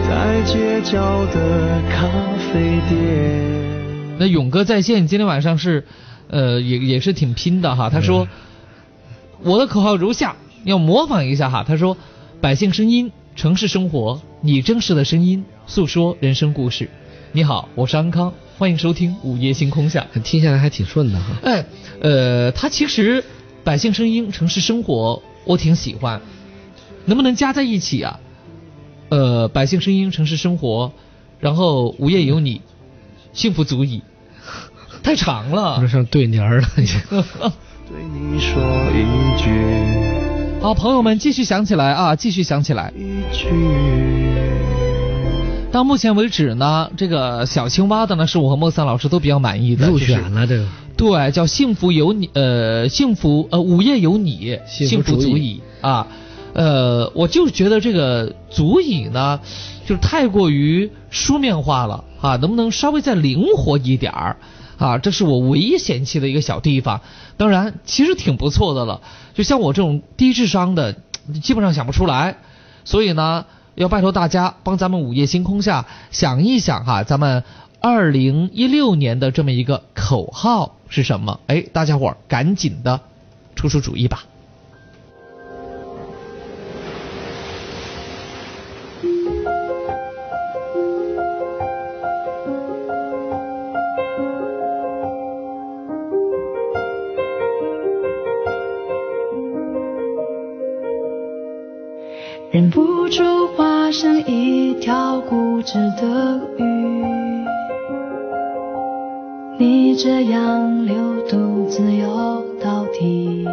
在街角的咖啡店。那勇哥在线今天晚上是，呃，也也是挺拼的哈。他说，我的口号如下，要模仿一下哈。他说，百姓声音。城市生活，你真实的声音，诉说人生故事。你好，我是安康，欢迎收听午夜星空下。听下来还挺顺的哈。哎，呃，他其实百姓声音，城市生活，我挺喜欢。能不能加在一起啊？呃，百姓声音，城市生活，然后午夜有你，幸福足矣。<laughs> 太长了。这像对联了。对你说一句。好，朋友们继续想起来啊，继续想起来。到目前为止呢，这个小青蛙的呢，是我和莫桑老师都比较满意的。入选了这个。对，叫幸福有你，呃，幸福呃，午夜有你，幸福足矣啊。呃，我就觉得这个足矣呢，就是太过于书面化了啊，能不能稍微再灵活一点儿？啊，这是我唯一嫌弃的一个小地方。当然，其实挺不错的了。就像我这种低智商的，基本上想不出来。所以呢，要拜托大家帮咱们午夜星空下想一想哈，咱们二零一六年的这么一个口号是什么？哎，大家伙儿赶紧的出出主意吧。忍不住化身一条固执的鱼，你这样流独自游到底。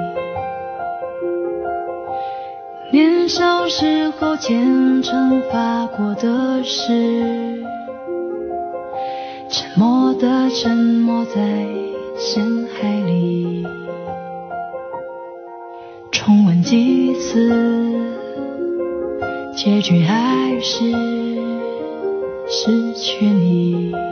年少时候虔诚发过的誓，沉默的沉没在深海里，重温几次。结局还是失去你。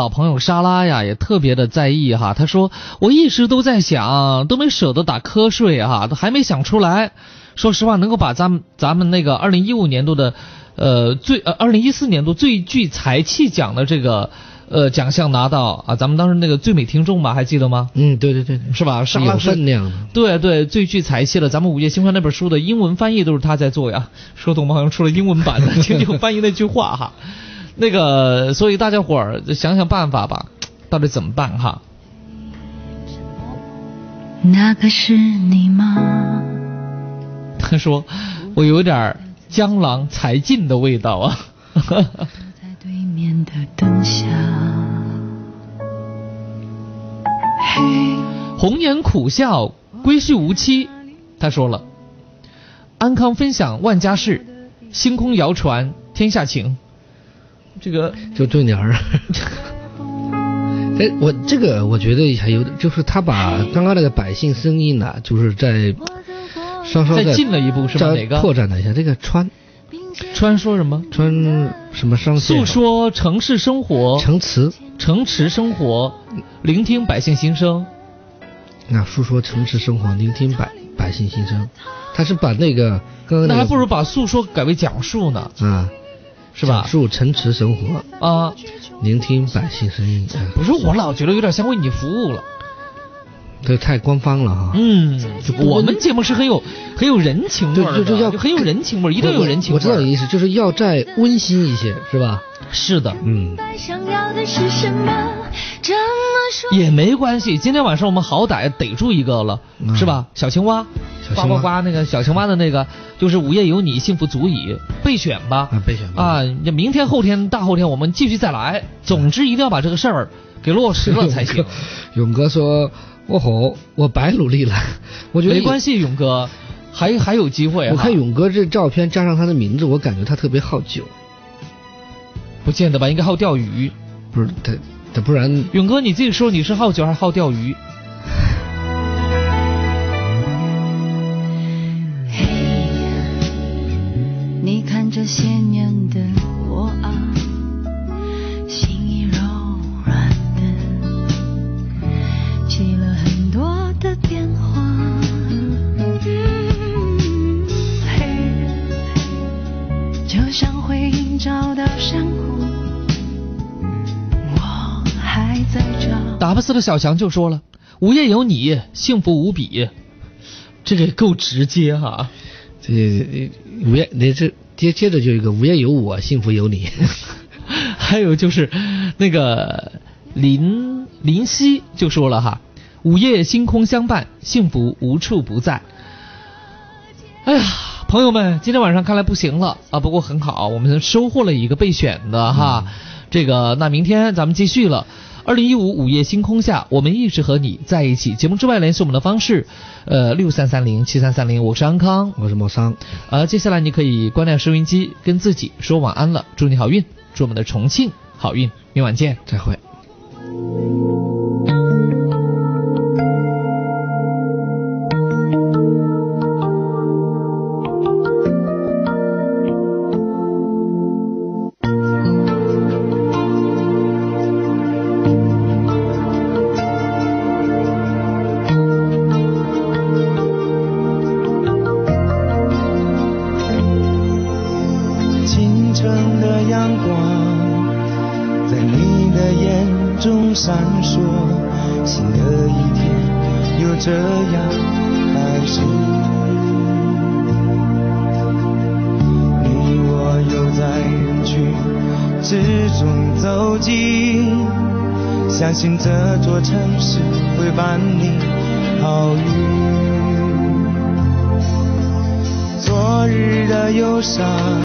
老朋友莎拉呀，也特别的在意哈。他说：“我一直都在想，都没舍得打瞌睡哈，都还没想出来。说实话，能够把咱们咱们那个二零一五年度的，呃最呃二零一四年度最具才气奖的这个呃奖项拿到啊，咱们当时那个最美听众吧，还记得吗？嗯，对对对对，是吧？莎拉有分量的。对对，最具才气了。咱们《午夜星空》那本书的英文翻译都是他在做呀。说懂吗？好像出了英文版的，<laughs> 请就翻译那句话哈。那个，所以大家伙儿想想办法吧，到底怎么办哈？那个是你吗？他说：“我有点江郎才尽的味道啊。”在对面的灯下，嘿，红颜苦笑，归去无期。他说了：“安康分享万家事，星空谣传天下情。”这个就对联儿。<laughs> 哎，我这个我觉得还有，就是他把刚刚那个百姓声音呢，就是在稍稍再进了一步，是吧？哪个拓展了一下？这个川川说什么？川什么商？诉说城市生活，城池，城池生活，聆听百姓心声。那诉说城市生活，聆听百百姓心声，他是把那个刚刚那还不如把诉说改为讲述呢。啊。是吧？讲述城池生活啊，聆听百姓声音。不是，我老觉得有点像为你服务了，这太官方了哈。嗯，我们节目是很有很有人情味的，就要很有人情味儿，一定要有人情味。我知道你意思，就是要再温馨一些，是吧？是的，嗯。也没关系，今天晚上我们好歹逮住一个了，是吧？小青蛙，呱呱呱，那个小青蛙的那个，就是午夜有你，幸福足矣，备选吧。啊，备选啊！明天、后天、大后天，我们继续再来。总之，一定要把这个事儿给落实了才行。<laughs> 勇哥说：“我吼，我白努力了。<laughs> ”我觉得没关系，勇哥还还有机会。我看勇哥这照片加上他的名字，我感觉他特别好酒。不见得吧？应该好钓鱼。不是他。他不然，勇哥你自己说你是好酒还是好钓鱼？嘿，你看这些年的找到山谷。达布斯的小强就说了：“午夜有你，幸福无比。”这个够直接哈。这午夜那这接接着就一个午夜有我，幸福有你。<laughs> 还有就是那个林林夕就说了哈：“午夜星空相伴，幸福无处不在。”哎呀，朋友们，今天晚上看来不行了啊。不过很好，我们收获了一个备选的哈。这个那明天咱们继续了。二零一五午夜星空下，我们一直和你在一起。节目之外联系我们的方式，呃，六三三零七三三零。我是安康，我是莫桑。呃，接下来你可以关掉收音机，跟自己说晚安了。祝你好运，祝我们的重庆好运。明晚见，再会。